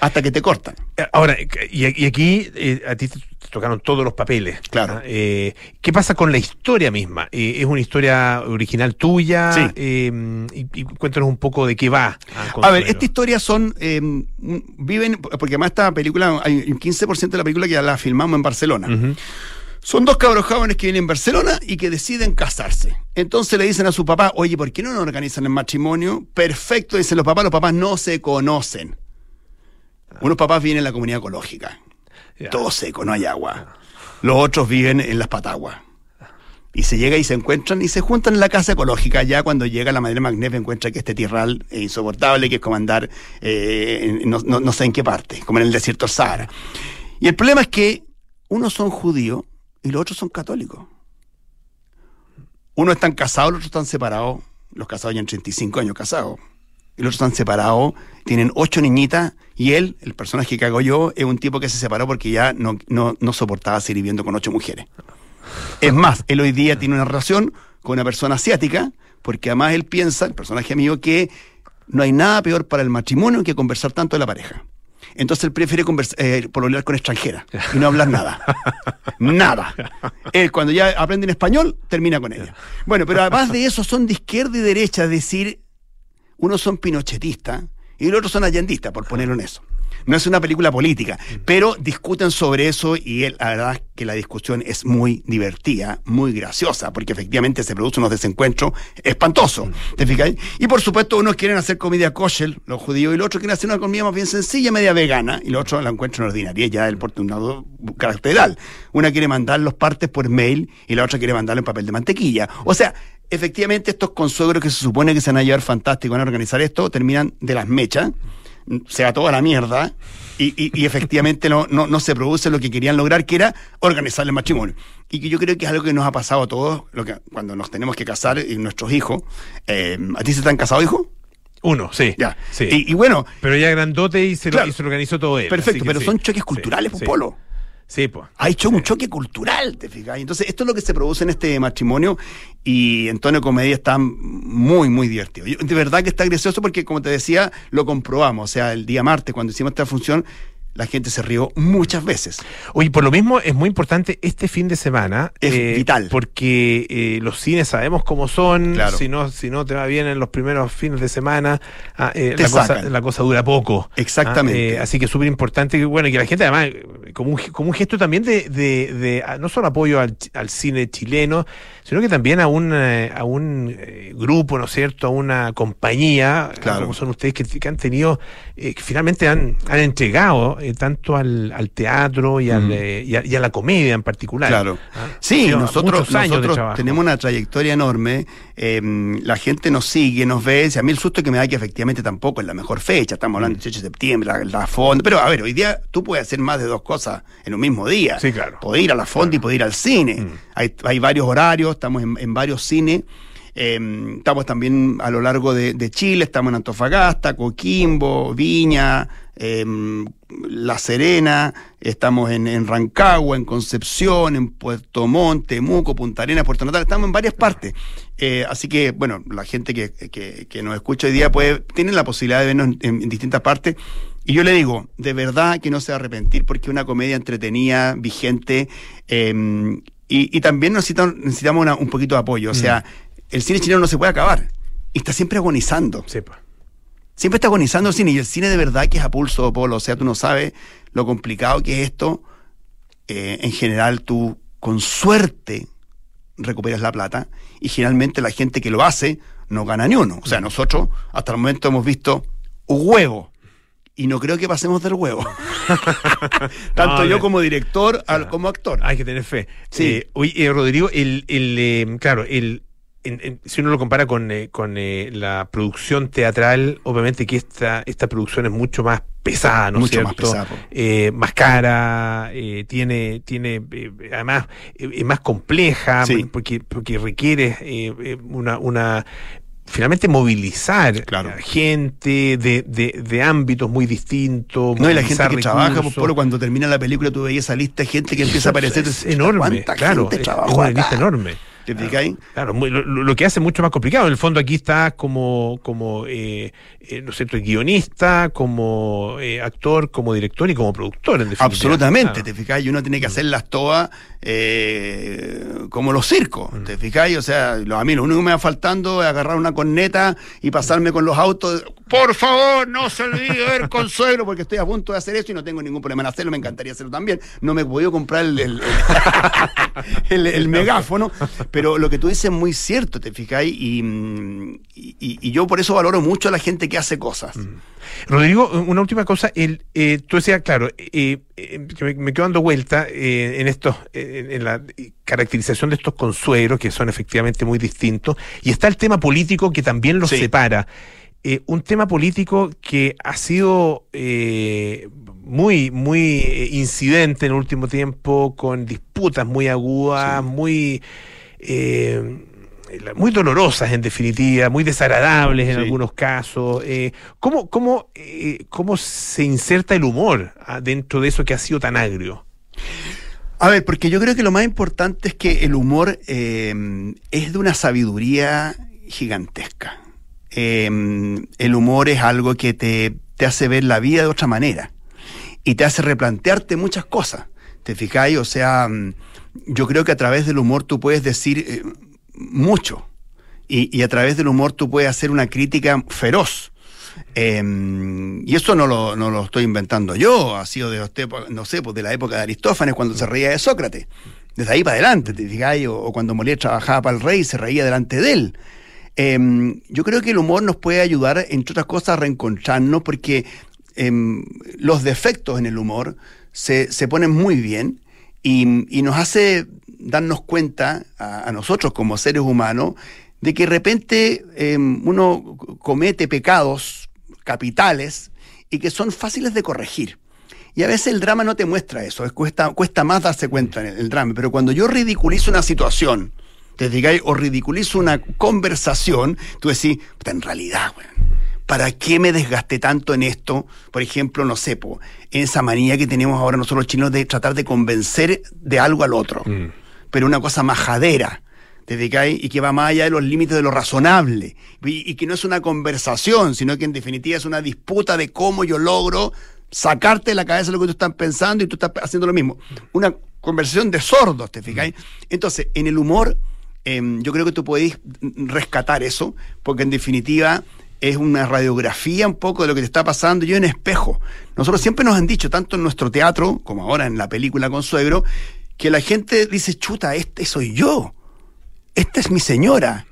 Hasta que te cortan. Eh, Ahora, y, y aquí eh, a ti te tocaron todos los papeles. Claro. ¿ah? Eh, ¿Qué pasa con la historia misma? Eh, ¿Es una historia original tuya? Sí. Eh, y, y cuéntanos un poco de qué va. ah, A ver, Consuelo. esta historia son. eh, un- viven. Porque además esta película, hay un 15% de la película que ya la filmamos en Barcelona. Son dos cabros jóvenes que vienen en Barcelona y que deciden casarse. Entonces le dicen a su papá, oye, ¿por qué no nos organizan el matrimonio? Perfecto, dicen los papás, los papás no se conocen. Unos papás viven en la comunidad ecológica. Ya. Todo seco, no hay agua. Los otros viven en las pataguas. Y se llega y se encuentran y se juntan en la casa ecológica. Ya cuando llega la madre Magnef encuentra que este tierral es insoportable, que es como andar eh, en- no, no- no sé en qué parte, como en el desierto Sahara. Y el problema es que unos son judíos y los otros son católicos. Unos están casados, los otros están separados. Los casados llevan 35 años casados. Los otros están separados, tienen ocho niñitas y él, el personaje que hago yo, es un tipo que se separó porque ya no, no, no soportaba seguir viviendo con ocho mujeres. Es más, él hoy día tiene una relación con una persona asiática, porque además él piensa, el personaje mío, que no hay nada peor para el matrimonio que conversar tanto de la pareja. Entonces él prefiere convers- eh, pololear con extranjera y no hablar nada. nada. Él cuando ya aprende en español, termina con ella. Bueno, pero además de eso son de izquierda y derecha, decir, unos son pinochetistas y los otros son allendistas, por ponerlo en eso. No es una película política, pero discuten sobre eso y la verdad es que la discusión es muy divertida, muy graciosa, porque efectivamente se producen unos desencuentros espantosos. ¿Te? Y por supuesto, unos quieren hacer comida kosher, los judíos, y los otros quieren hacer una comida más bien sencilla, media vegana, y los otros la encuentran ordinaria, ya del porte un lado caracteral. Una quiere mandar los partes por mail y la otra quiere mandarlo en papel de mantequilla. O sea, efectivamente, estos consuegros que se supone que se van a llevar fantástico, van a organizar esto, terminan de las mechas se va toda la mierda y, y- y efectivamente no, no, no se produce lo que querían lograr, que era organizar el matrimonio. Y que yo creo que es algo que nos ha pasado a todos lo que, cuando nos tenemos que casar y nuestros hijos. Eh, ¿A ti se te han casado hijos? Uno, sí. Ya. sí. Y, y bueno, pero ya grandote y se, lo- y se lo organizó todo él. perfecto, pero sí. son choques culturales, pues, sí. Polo. Sí, pues. Ha hecho un choque cultural, ¿te fijas? Entonces, esto es lo que se produce en este matrimonio y en tono de comedia está muy, muy divertido. Yo- de verdad que está gracioso porque, como te decía, lo comprobamos. O sea, el día martes, cuando hicimos esta función, la gente se rió muchas veces. Oye, por lo mismo es muy importante este fin de semana. Es vital. Porque eh, los cines sabemos cómo son. Claro. Si no, si no te va bien en los primeros fines de semana, ah, eh, la, cosa, la cosa dura poco. Exactamente. Ah, eh, así que es súper importante que, bueno, que la gente además, eh, como un, como un gesto también de, de, de, ah, no solo apoyo al, al cine chileno, sino que también a un, eh, a un eh, grupo, ¿no es cierto? A una compañía, Claro. como son ustedes, que, que han tenido, eh, que finalmente han, han entregado eh, tanto al, al teatro y, al, Mm. eh, y, a, y a la comedia en particular. Claro. Ah, Sí, nosotros, años nosotros tenemos una trayectoria enorme. Eh, la gente nos sigue, nos ve. Si a mí el susto que me da que efectivamente tampoco es la mejor fecha. Estamos hablando del 18 de septiembre, la, la fonda. Pero a ver, hoy día tú puedes hacer más de dos cosas en un mismo día. Sí, claro. Poder ir a la fonda y poder ir al cine. Mm. Hay, hay varios horarios, estamos en, en varios cines. eh, estamos también a lo largo de, de Chile, estamos en Antofagasta, Coquimbo, Viña, eh, La Serena, estamos en, en Rancagua, en Concepción, en Puerto Montt, Temuco, Punta Arenas, Puerto Natal, estamos en varias partes. Eh, así que, bueno, la gente que, que- que nos escucha hoy día puede, tiene la posibilidad de vernos en, en distintas partes. Y yo le digo, de verdad que no se va a arrepentir porque es una comedia entretenida, vigente, eh, y, y también necesitamos, necesitamos una- un poquito de apoyo. O sea, el cine chileno no se puede acabar. Y está siempre agonizando. Sí, pues. Siempre está agonizando el cine y el cine de verdad que es a pulso, Polo. O sea, tú no sabes lo complicado que es esto. Eh, en general, tú con suerte recuperas la plata y generalmente la gente que lo hace no gana ni uno. O sea, nosotros hasta el momento hemos visto un huevo y no creo que pasemos del huevo. Tanto No, yo de- como director al- como actor. Hay que tener fe. Sí. Eh, oye, eh, Rodrigo, el, el, eh, claro, el, en- en- si uno lo compara con, eh, con eh, la producción teatral, obviamente que esta, esta producción es mucho más pesada, ¿no es Mucho más cierto? pesada, po. Eh, más cara, eh, tiene, tiene eh, además, es más compleja, Sí. porque, porque requiere una, una finalmente movilizar Claro. a gente de, de, de ámbitos muy distintos. No, y la gente que trabaja, pues, recursos. Polo, cuando termina la película, tú veías esa lista de gente que empieza a aparecer. Es enorme, ¿Cuánta claro. es- una lista enorme. Claro, muy- lo, lo- lo que hace mucho más complicado. En el fondo aquí está como, como eh, eh, ¿no es cierto?, guionista, como eh, actor, como director y como productor, en definitiva. Absolutamente, Claro. ¿te fijáis? Y uno tiene que hacerlas todas eh, como los circos, Mm. ¿te fijáis? O sea, lo- a mí lo único que me va faltando es agarrar una corneta y pasarme con los autos. Por favor, no se olvide de ver Consuelo, porque estoy a punto de hacer eso y no tengo ningún problema en hacerlo, me encantaría hacerlo también. No me he podido comprar el, el- el- el megáfono, pero lo que tú dices es muy cierto, ¿te fijáis? Y, mm, y- y yo por eso valoro mucho a la gente que hace cosas. Rodrigo, una última cosa. El, eh, tú decías, claro, eh, eh, me, me quedo dando vuelta eh, en estos, en la caracterización de estos consuelos, que son efectivamente muy distintos, y está el tema político que también los Sí. separa. Eh, un tema político que ha sido eh, muy, muy incidente en el último tiempo, con disputas muy agudas, Sí. muy... eh, muy dolorosas en definitiva, muy desagradables en Sí. algunos casos. Eh, ¿cómo, cómo, eh, ¿Cómo se inserta el humor ah, dentro de eso que ha sido tan agrio? A ver, porque yo creo que lo más importante es que el humor eh, es de una sabiduría gigantesca. eh, el humor es algo que te, te hace ver la vida de otra manera y te hace replantearte muchas cosas. ¿Te fijáis? O sea, mm, yo creo que a través del humor tú puedes decir eh, mucho y, a través del humor tú puedes hacer una crítica feroz. Eh, y eso no lo, no lo estoy inventando yo, ha sido de tepo- no sé, pues de la época de Aristófanes cuando se reía de Sócrates. Desde ahí para adelante, ¿te fijáis? O, cuando Molière trabajaba para el rey se reía delante de él. Eh, yo creo que el humor nos puede ayudar, entre otras cosas, a reencontrarnos porque em, los defectos en el humor se, se ponen muy bien y, y nos hace darnos cuenta a, nosotros como seres humanos de que de repente em, uno comete pecados capitales y que son fáciles de corregir. Y a veces el drama no te muestra eso, es cuesta, cuesta más darse cuenta en el, drama. Pero cuando yo ridiculizo una situación, te digáis, o ridiculizo una conversación, tú decís, "Puta, en realidad, weón, ¿para qué me desgasté tanto en esto? Por ejemplo, no sé, po, en esa manía que tenemos ahora nosotros los chinos de tratar de convencer de algo al otro, pero una cosa majadera. ¿Te? Y que va más allá de los límites de lo razonable. Y, que no es una conversación, sino que en definitiva es una disputa de cómo yo logro sacarte de la cabeza lo que tú estás pensando y tú estás haciendo lo mismo. Una conversación de sordos, ¿te fijáis? Entonces, en el humor, em, yo creo que tú podéis rescatar eso, porque en definitiva es una radiografía un poco de lo que te está pasando y un espejo. Nosotros siempre nos han dicho, tanto en nuestro teatro como ahora en la película Consuegro, que la gente dice, chuta, este soy yo, esta es mi señora,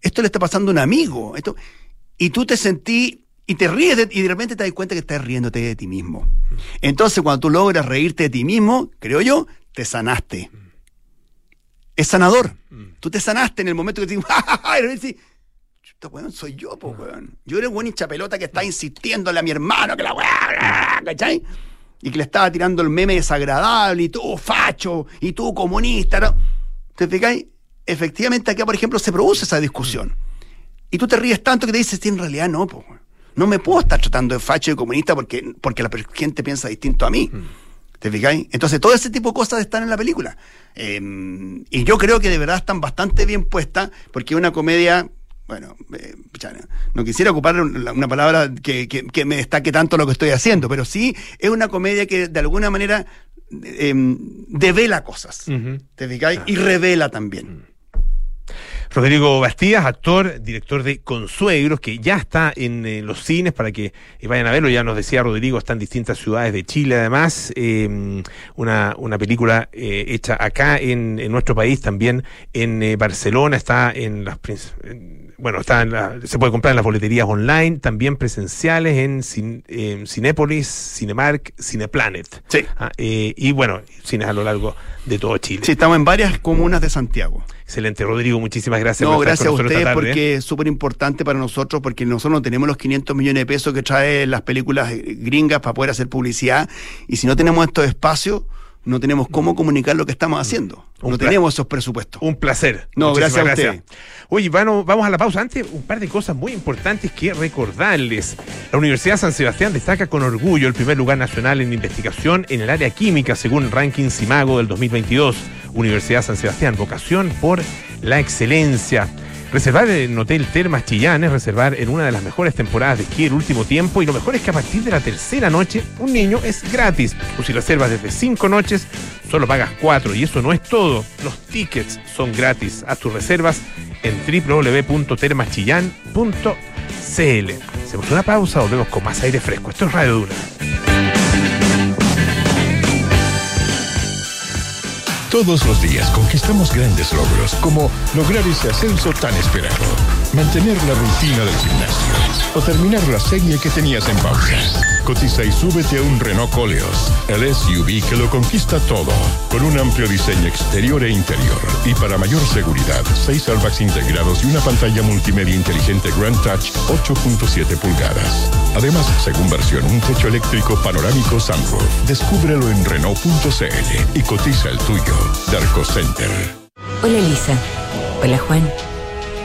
esto le está pasando a un amigo, esto... y tú te sentí y te ríes y de repente te das cuenta que estás riéndote de ti mismo. Entonces, cuando tú logras reírte de ti mismo, creo yo, te sanaste. Es sanador. Tú te sanaste en el momento que te dices, ¡ja, y de repente dices, chuta, weón, soy yo, po, weón. Yo era el buen hincha pelota que está insistiéndole a mi hermano que la weá, ¿cachai? Y que le estaba tirando el meme desagradable, y tú facho, y tú comunista, ¿no? ¿Te fijáis? Efectivamente, acá, por ejemplo, se produce esa discusión. Y tú te ríes tanto que te dices, sí, en realidad no, po, no me puedo estar tratando de facho y de comunista porque, porque la gente piensa distinto a mí. ¿Te fijáis? Entonces, todo ese tipo de cosas están en la película. Eh, y yo creo que de verdad están bastante bien puestas porque es una comedia. Bueno, eh, no- quisiera ocupar una palabra que, que- que me destaque tanto lo que estoy haciendo, pero sí es una comedia que de alguna manera eh, devela cosas. ¿Te fijáis? Y revela también. Rodrigo Bastías, actor, director de Consuegros, que ya está en eh, los cines para que eh, vayan a verlo. Ya nos decía Rodrigo, está en distintas ciudades de Chile, además. Eh, una, una película eh, hecha acá en, en nuestro país, también en Barcelona, está en las. en- bueno, está en la- se puede comprar en las boleterías online, también presenciales en Cin- Cinépolis, Cinemark, Cineplanet. Sí. Ah, y bueno, cines a lo largo de todo Chile. Sí, estamos en varias comunas de Santiago. Excelente, Rodrigo, muchísimas gracias. No, por gracias a con ustedes porque es súper importante para nosotros, porque nosotros no tenemos los 500 millones de pesos que trae las películas eh, gringas para poder hacer publicidad, y si no tenemos estos espacios, no tenemos cómo comunicar lo que estamos haciendo. Un No tenemos esos presupuestos. Un placer. No, Muchísimas gracias a usted. Oye, bueno, vamos a la pausa. Antes, un par de cosas muy importantes que recordarles. La Universidad San Sebastián destaca con orgullo el primer lugar nacional en investigación en el área química, según el ranking CIMAGO del 2022. Universidad San Sebastián, vocación por la excelencia. Reservar en Hotel Termas Chillán es reservar en una de las mejores temporadas de esquí del último tiempo y lo mejor es que a partir de la tercera noche un niño es gratis. O si reservas desde cinco noches, solo pagas cuatro y eso no es todo. Los tickets son gratis. Haz tus reservas en www.termaschillán.cl. Hacemos una pausa, volvemos con más aire fresco. Esto es Radio Duna. Todos los días conquistamos grandes logros, como lograr ese ascenso tan esperado, mantener la rutina del gimnasio o terminar la serie que tenías en pausa. Cotiza y súbete a un Renault Coleos, el SUV que lo conquista todo, con un amplio diseño exterior e interior. Y para mayor seguridad, seis airbags integrados y una pantalla multimedia inteligente Grand Touch 8.7 pulgadas. Además, según versión, un techo eléctrico panorámico sunroof. Descúbrelo en Renault.cl y cotiza el tuyo. Darko Center. Hola Elisa. Hola Juan.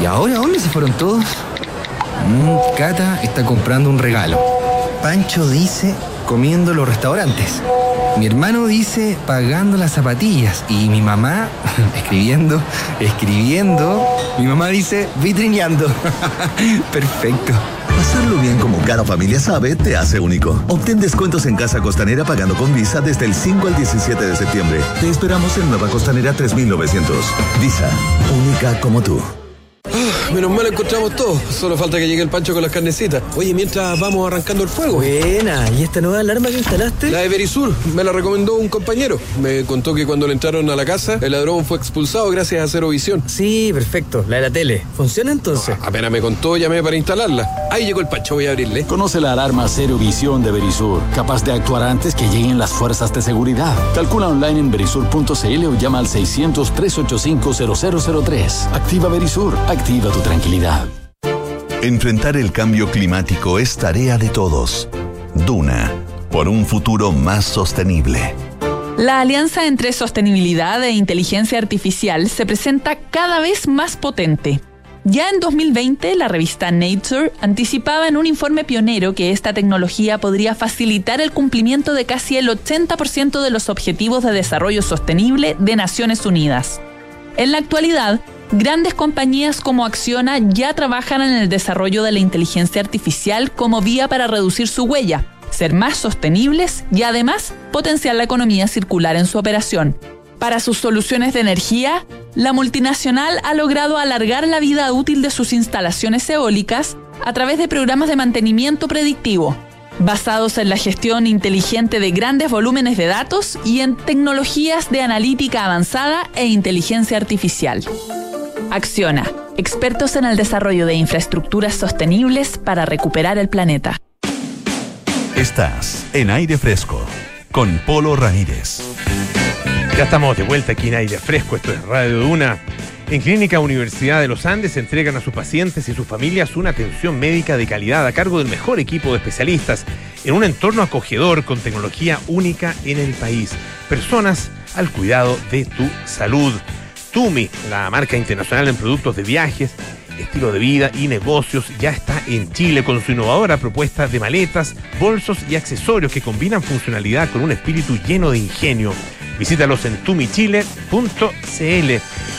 ¿Y ahora dónde se fueron todos? Mm, Cata está comprando un regalo. Pancho dice comiendo en los restaurantes. Mi hermano dice pagando las zapatillas. Y mi mamá escribiendo, escribiendo. Mi mamá dice vitrineando. Perfecto. Pasarlo bien como cada familia sabe te hace único. Obtén descuentos en Casa Costanera pagando con Visa desde el 5 al 17 de septiembre. Te esperamos en Nueva Costanera 3900. Visa, única como tú. Menos mal encontramos todo. Solo falta que llegue el pancho con las carnecitas. Oye, mientras vamos arrancando el fuego. Buena. ¿Y esta nueva alarma que instalaste? La de Verisur. Me la recomendó un compañero. Me contó que cuando le entraron a la casa, el ladrón fue expulsado gracias a Cero Visión. Sí, perfecto. La de la tele. ¿Funciona entonces? Ah, apenas me contó, llamé para instalarla. Ahí llegó el pancho, voy a abrirle. Conoce la alarma Cero Visión de Verisur, capaz de actuar antes que lleguen las fuerzas de seguridad. Calcula online en verisur.cl o llama al 600-385-0003. Activa Verisur. Activa tu tranquilidad. Enfrentar el cambio climático es tarea de todos. Duna, por un futuro más sostenible. La alianza entre sostenibilidad e inteligencia artificial se presenta cada vez más potente. Ya en 2020, la revista Nature anticipaba en un informe pionero que esta tecnología podría facilitar el cumplimiento de casi el 80% de los objetivos de desarrollo sostenible de Naciones Unidas. En la actualidad, grandes compañías como Acciona ya trabajan en el desarrollo de la inteligencia artificial como vía para reducir su huella, ser más sostenibles y además potenciar la economía circular en su operación. Para sus soluciones de energía, la multinacional ha logrado alargar la vida útil de sus instalaciones eólicas a través de programas de mantenimiento predictivo, basados en la gestión inteligente de grandes volúmenes de datos y en tecnologías de analítica avanzada e inteligencia artificial. Acciona, expertos en el desarrollo de infraestructuras sostenibles para recuperar el planeta. Estás en aire fresco con Polo Ramírez. Ya estamos de vuelta aquí en aire fresco, esto es Radio Duna. En Clínica Universidad de los Andes entregan a sus pacientes y sus familias una atención médica de calidad a cargo del mejor equipo de especialistas en un entorno acogedor con tecnología única en el país. Personas al cuidado de tu salud. Tumi, la marca internacional en productos de viajes, estilo de vida y negocios, ya está en Chile con su innovadora propuesta de maletas, bolsos y accesorios que combinan funcionalidad con un espíritu lleno de ingenio. Visítalos en tumichile.cl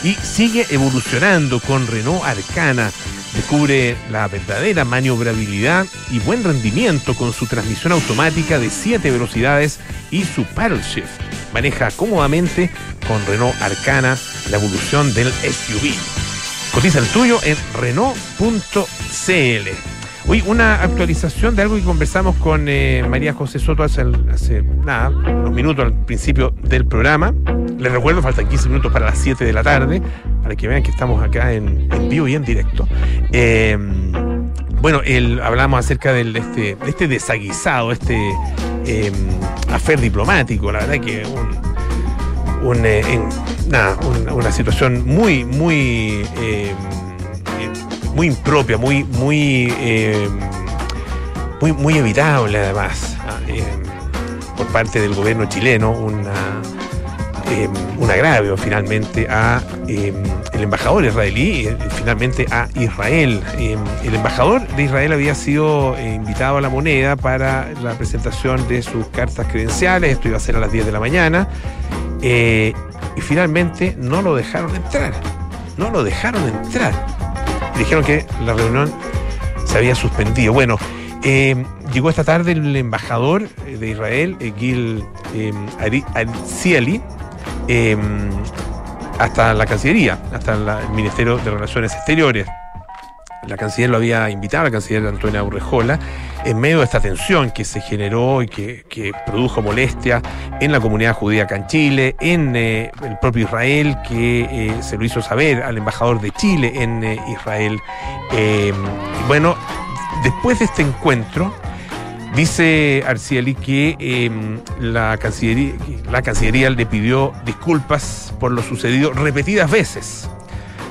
y sigue evolucionando con Renault Arcana. Descubre la verdadera maniobrabilidad y buen rendimiento con su transmisión automática de 7 velocidades y su paddle shift. Maneja cómodamente con Renault Arcana la evolución del SUV. Cotiza el tuyo en Renault.cl. Hoy una actualización de algo que conversamos con eh, María José Soto hace, hace, nada, unos minutos al principio del programa. Les recuerdo, faltan 15 minutos para las 7 de la tarde, que vean que estamos acá en, vivo y en directo. Eh, bueno, el, hablamos acerca este, de este desaguisado, este eh, afer diplomático, la verdad que un, un, eh, una situación muy, muy, eh, muy impropia, muy, muy, eh, muy, muy evitable además, por parte del gobierno chileno, una, un agravio finalmente a el embajador israelí, eh, finalmente a Israel. Eh, el embajador de Israel había sido eh, invitado a la moneda para la presentación de sus cartas credenciales, esto iba a ser a las 10 de la mañana, eh, y finalmente no lo dejaron entrar, no lo dejaron entrar. Dijeron que la reunión se había suspendido. Bueno, eh, llegó esta tarde el embajador de Israel, Gil eh, Ari- hasta la Cancillería, hasta el Ministerio de Relaciones Exteriores. La canciller lo había invitado, la canciller Antonia Urrejola, en medio de esta tensión que se generó y que, produjo molestia en la comunidad judía acá en Chile, en eh, el propio Israel, que eh, se lo hizo saber al embajador de Chile en eh, Israel. Y bueno, después de este encuentro, Dice Arcieli que eh, la, Cancillería, le pidió disculpas por lo sucedido repetidas veces.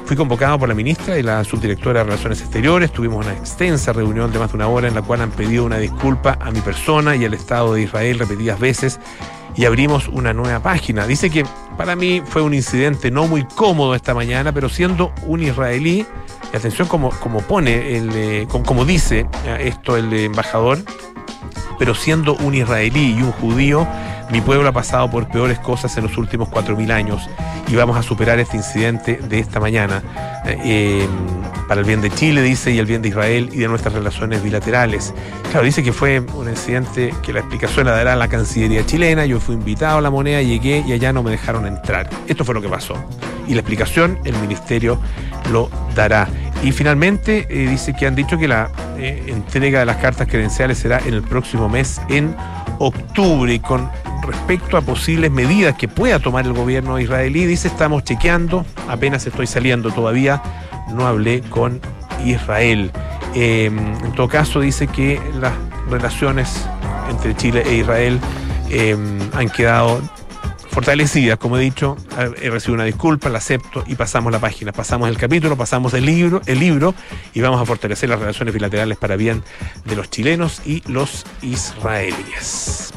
Fui convocado por la ministra y la subdirectora de Relaciones Exteriores. Tuvimos una extensa reunión de más de una hora en la cual han pedido una disculpa a mi persona y al Estado de Israel repetidas veces y abrimos una nueva página. Dice que para mí fue un incidente no muy cómodo esta mañana, pero siendo un israelí, y atención como, como pone, el, eh, como, dice eh, esto el embajador, pero siendo un israelí y un judío, mi pueblo ha pasado por peores cosas en los últimos 4.000 años y vamos a superar este incidente de esta mañana eh, eh, para el bien de Chile, dice, y el bien de Israel y de nuestras relaciones bilaterales. Claro, dice que fue un incidente que la explicación la dará la Cancillería chilena, yo fui invitado a la moneda, llegué y allá no me dejaron entrar. Esto fue lo que pasó. Y la explicación el ministerio lo dará. Y finalmente eh, dice que han dicho que la eh, entrega de las cartas credenciales será en el próximo mes, en octubre. Con respecto a posibles medidas que pueda tomar el gobierno israelí, dice estamos chequeando, apenas estoy saliendo todavía, no hablé con Israel. Eh, en todo caso, dice que las relaciones entre Chile e Israel eh, han quedado fortalecidas, como he dicho, he recibido una disculpa, la acepto y pasamos la página, pasamos el capítulo, pasamos el libro, el libro y vamos a fortalecer las relaciones bilaterales para bien de los chilenos y los israelíes.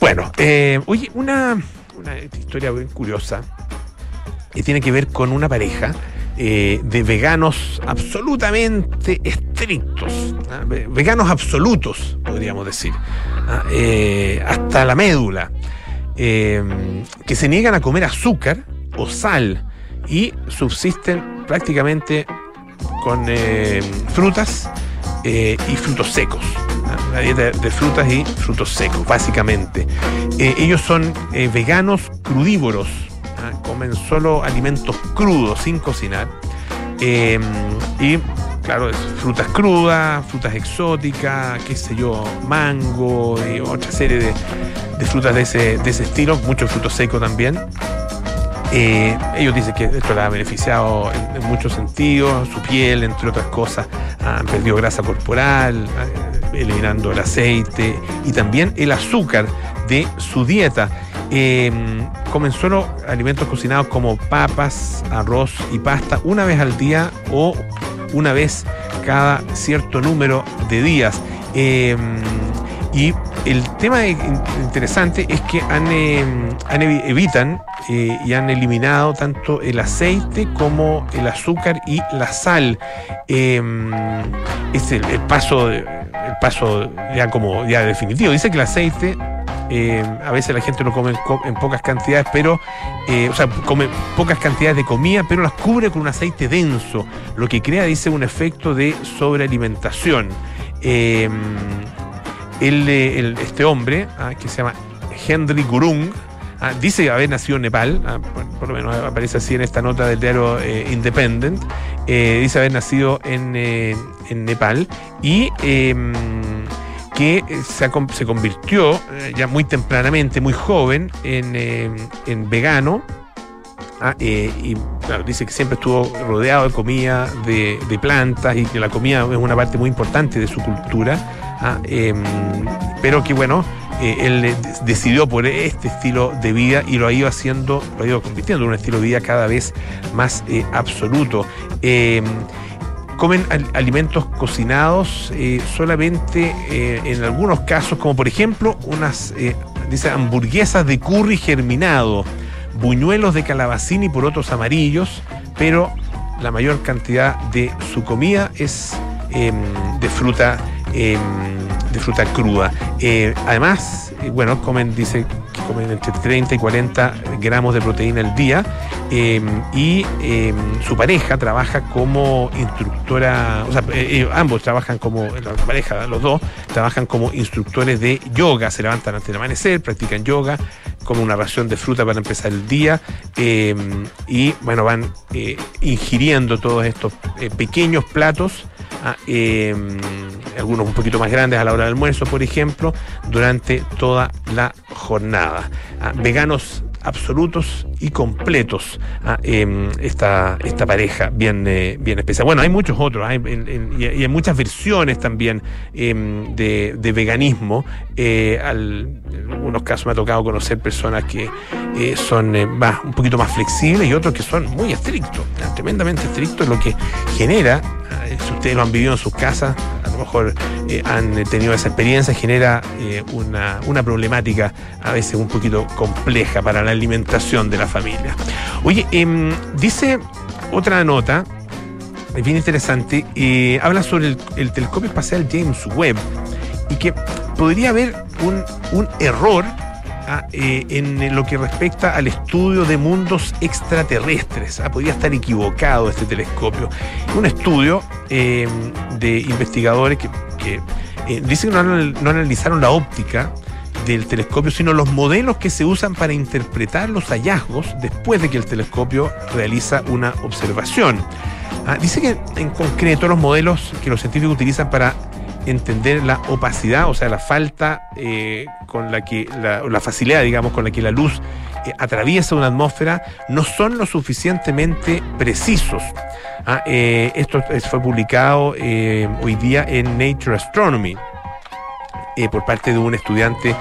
Bueno, eh, oye, una, historia bien curiosa y tiene que ver con una pareja eh, de veganos absolutamente estrictos, ¿ah? Ve- veganos absolutos, podríamos decir, ¿ah? Eh, hasta la médula, eh, que se niegan a comer azúcar o sal y subsisten prácticamente con eh, frutas eh, y frutos secos. Una dieta de frutas y frutos secos, básicamente. Eh, ellos son eh, veganos crudívoros, comen solo alimentos crudos, sin cocinar. Eh, y claro, frutas crudas, frutas exóticas, qué sé yo, mango y otra serie de, frutas de ese, estilo, mucho fruto seco también. Eh, ellos dicen que esto les ha beneficiado en, en muchos sentidos, su piel, entre otras cosas, han perdido grasa corporal, eh, eliminando el aceite y también el azúcar de su dieta. Eh, comen solo alimentos cocinados como papas, arroz y pasta una vez al día o una vez cada cierto número de días. Eh, y el tema in- interesante es que han, eh, han evi- evitan eh, y han eliminado tanto el aceite como el azúcar y la sal. Eh, es el, el paso, el paso ya como ya definitivo. Dice que el aceite eh, a veces la gente lo come en, pocas cantidades, pero, eh, o sea, come pocas cantidades de comida, pero las cubre con un aceite denso, lo que crea, dice, un efecto de sobrealimentación. Eh, eh, este hombre, ah, que se llama Henry Gurung, ah, dice haber nacido en Nepal, ah, por, lo menos aparece así en esta nota del diario Independent, dice haber nacido en, en Nepal y em, que eh, se, convirtió eh, ya muy tempranamente, muy joven, en, em, en vegano. Ah, eh, y dice que siempre estuvo rodeado de comida, de, plantas y que la comida es una parte muy importante de su cultura. ah, em, pero que bueno, eh, él eh, decidió por este estilo de vida y lo ha ido haciendo, lo ha ido convirtiendo en un estilo de vida cada vez más eh, absoluto. Comen al- alimentos cocinados eh, solamente eh, en algunos casos, como por ejemplo unas, eh, dice, hamburguesas de curry germinado, buñuelos de calabacín y porotos amarillos, pero la mayor cantidad de su comida es em, de fruta em, de fruta cruda. Además, bueno, comen, dice comen entre 30 y 40 gramos de proteína al día eh, y eh, su pareja trabaja como instructora, o sea, eh, eh, ambos trabajan como, la pareja, los dos, trabajan como instructores de yoga, se levantan antes del amanecer, practican yoga, comen una ración de fruta para empezar el día eh, y, bueno, van eh, ingiriendo todos estos pequeños platos. Ah, eh, algunos un poquito más grandes a la hora del almuerzo, por ejemplo, durante toda la jornada. Ah, veganos absolutos y completos ah, em, esta, esta pareja bien, eh, bien especial. Bueno, hay muchos otros, hay, y hay muchas versiones también em, de, veganismo. Eh, en algunos casos me ha tocado conocer personas que eh, son más, un poquito más flexibles y otros que son muy estrictos, tremendamente estrictos, lo que genera, si ustedes lo han vivido en sus casas, a lo mejor eh, han tenido esa experiencia, genera eh, una, una problemática a veces un poquito compleja para la alimentación de la familia. Oye, em, dice otra nota, bien interesante, eh, habla sobre el, el telescopio espacial James Webb y que podría haber un, un error eh, en lo que respecta al estudio de mundos extraterrestres. Ah, podría estar equivocado este telescopio. Un estudio eh, de investigadores que, que, eh, dicen que no analizaron la óptica del telescopio, sino los modelos que se usan para interpretar los hallazgos después de que el telescopio realiza una observación. Ah, dice que en concreto los modelos que los científicos utilizan para entender la opacidad, o sea, la falta eh, con la que, la, facilidad, digamos, con la que la luz eh, atraviesa una atmósfera, no son lo suficientemente precisos. Ah, eh, esto es- fue publicado hoy día en Nature Astronomy por parte de un estudiante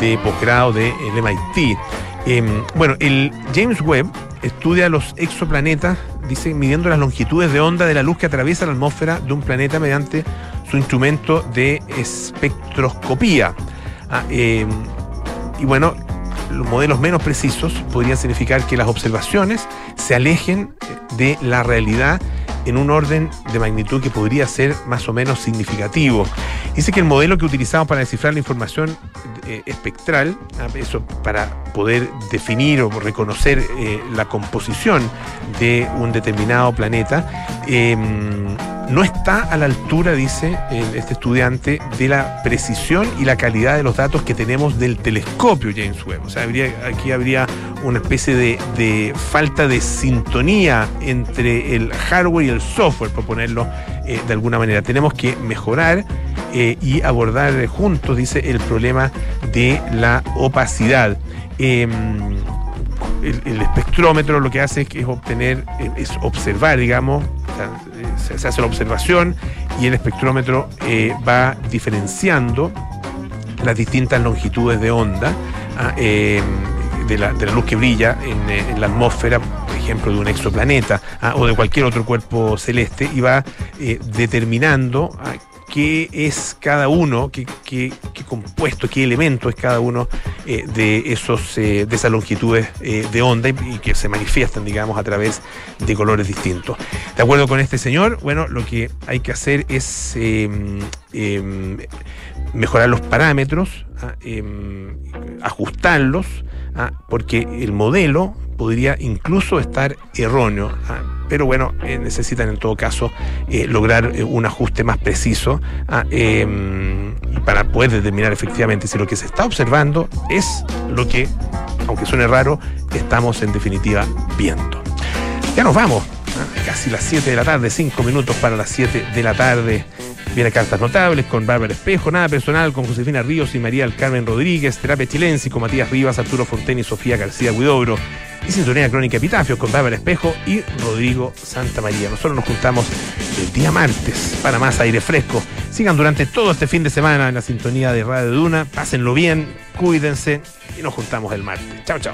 de posgrado del MIT. Em, bueno, el James Webb estudia los exoplanetas, dice, midiendo las longitudes de onda de la luz que atraviesa la atmósfera de un planeta mediante su instrumento de espectroscopía. Ah, em, y bueno, los modelos menos precisos podrían significar que las observaciones se alejen de la realidad en un orden de magnitud que podría ser más o menos significativo. Dice que el modelo que utilizamos para descifrar la información eh, espectral, ah, eso para poder definir o reconocer eh, la composición de un determinado planeta, eh, no está a la altura, dice este estudiante, de la precisión y la calidad de los datos que tenemos del telescopio James Webb. O sea, aquí habría una especie de, falta de sintonía entre el hardware y el software, por ponerlo eh, de alguna manera. Tenemos que mejorar eh, y abordar juntos, dice, el problema de la opacidad. El, espectrómetro lo que hace es, es obtener, es observar, digamos, se, hace la observación y el espectrómetro eh, va diferenciando las distintas longitudes de onda ah, eh, de, la, de la luz que brilla en, eh, la atmósfera, por ejemplo, de un exoplaneta ah, o de cualquier otro cuerpo celeste y va determinando ah, qué es cada uno, qué, qué- qué compuesto, qué elemento es cada uno eh, de, esos, eh, de esas longitudes eh, de onda y, que se manifiestan, digamos, a través de colores distintos. De acuerdo con este señor, bueno, lo que hay que hacer es eh, eh, mejorar los parámetros, ah, em, ajustarlos, ah, porque el modelo podría incluso estar erróneo. ah, pero bueno, eh, necesitan en todo caso eh, lograr eh, un ajuste más preciso ah, em, para poder determinar efectivamente si lo que se está observando es lo que, aunque suene raro, estamos en definitiva viendo. Ya nos vamos. Casi las 7 de la tarde, 5 minutos para las 7 de la tarde. Viene cartas notables con Bárbara Espejo, nada personal con Josefina Ríos y María Carmen Rodríguez, terapia chilense con Matías Rivas, Arturo Fonten y Sofía García Huidobro. Y sintonía crónica epitafios con Bárbara Espejo y Rodrigo Santa María. Nosotros nos juntamos el día martes para más aire fresco Sigan durante todo este fin de semana en la sintonía de Radio Duna. Pásenlo bien, cuídense y nos juntamos el martes. Chao, chao.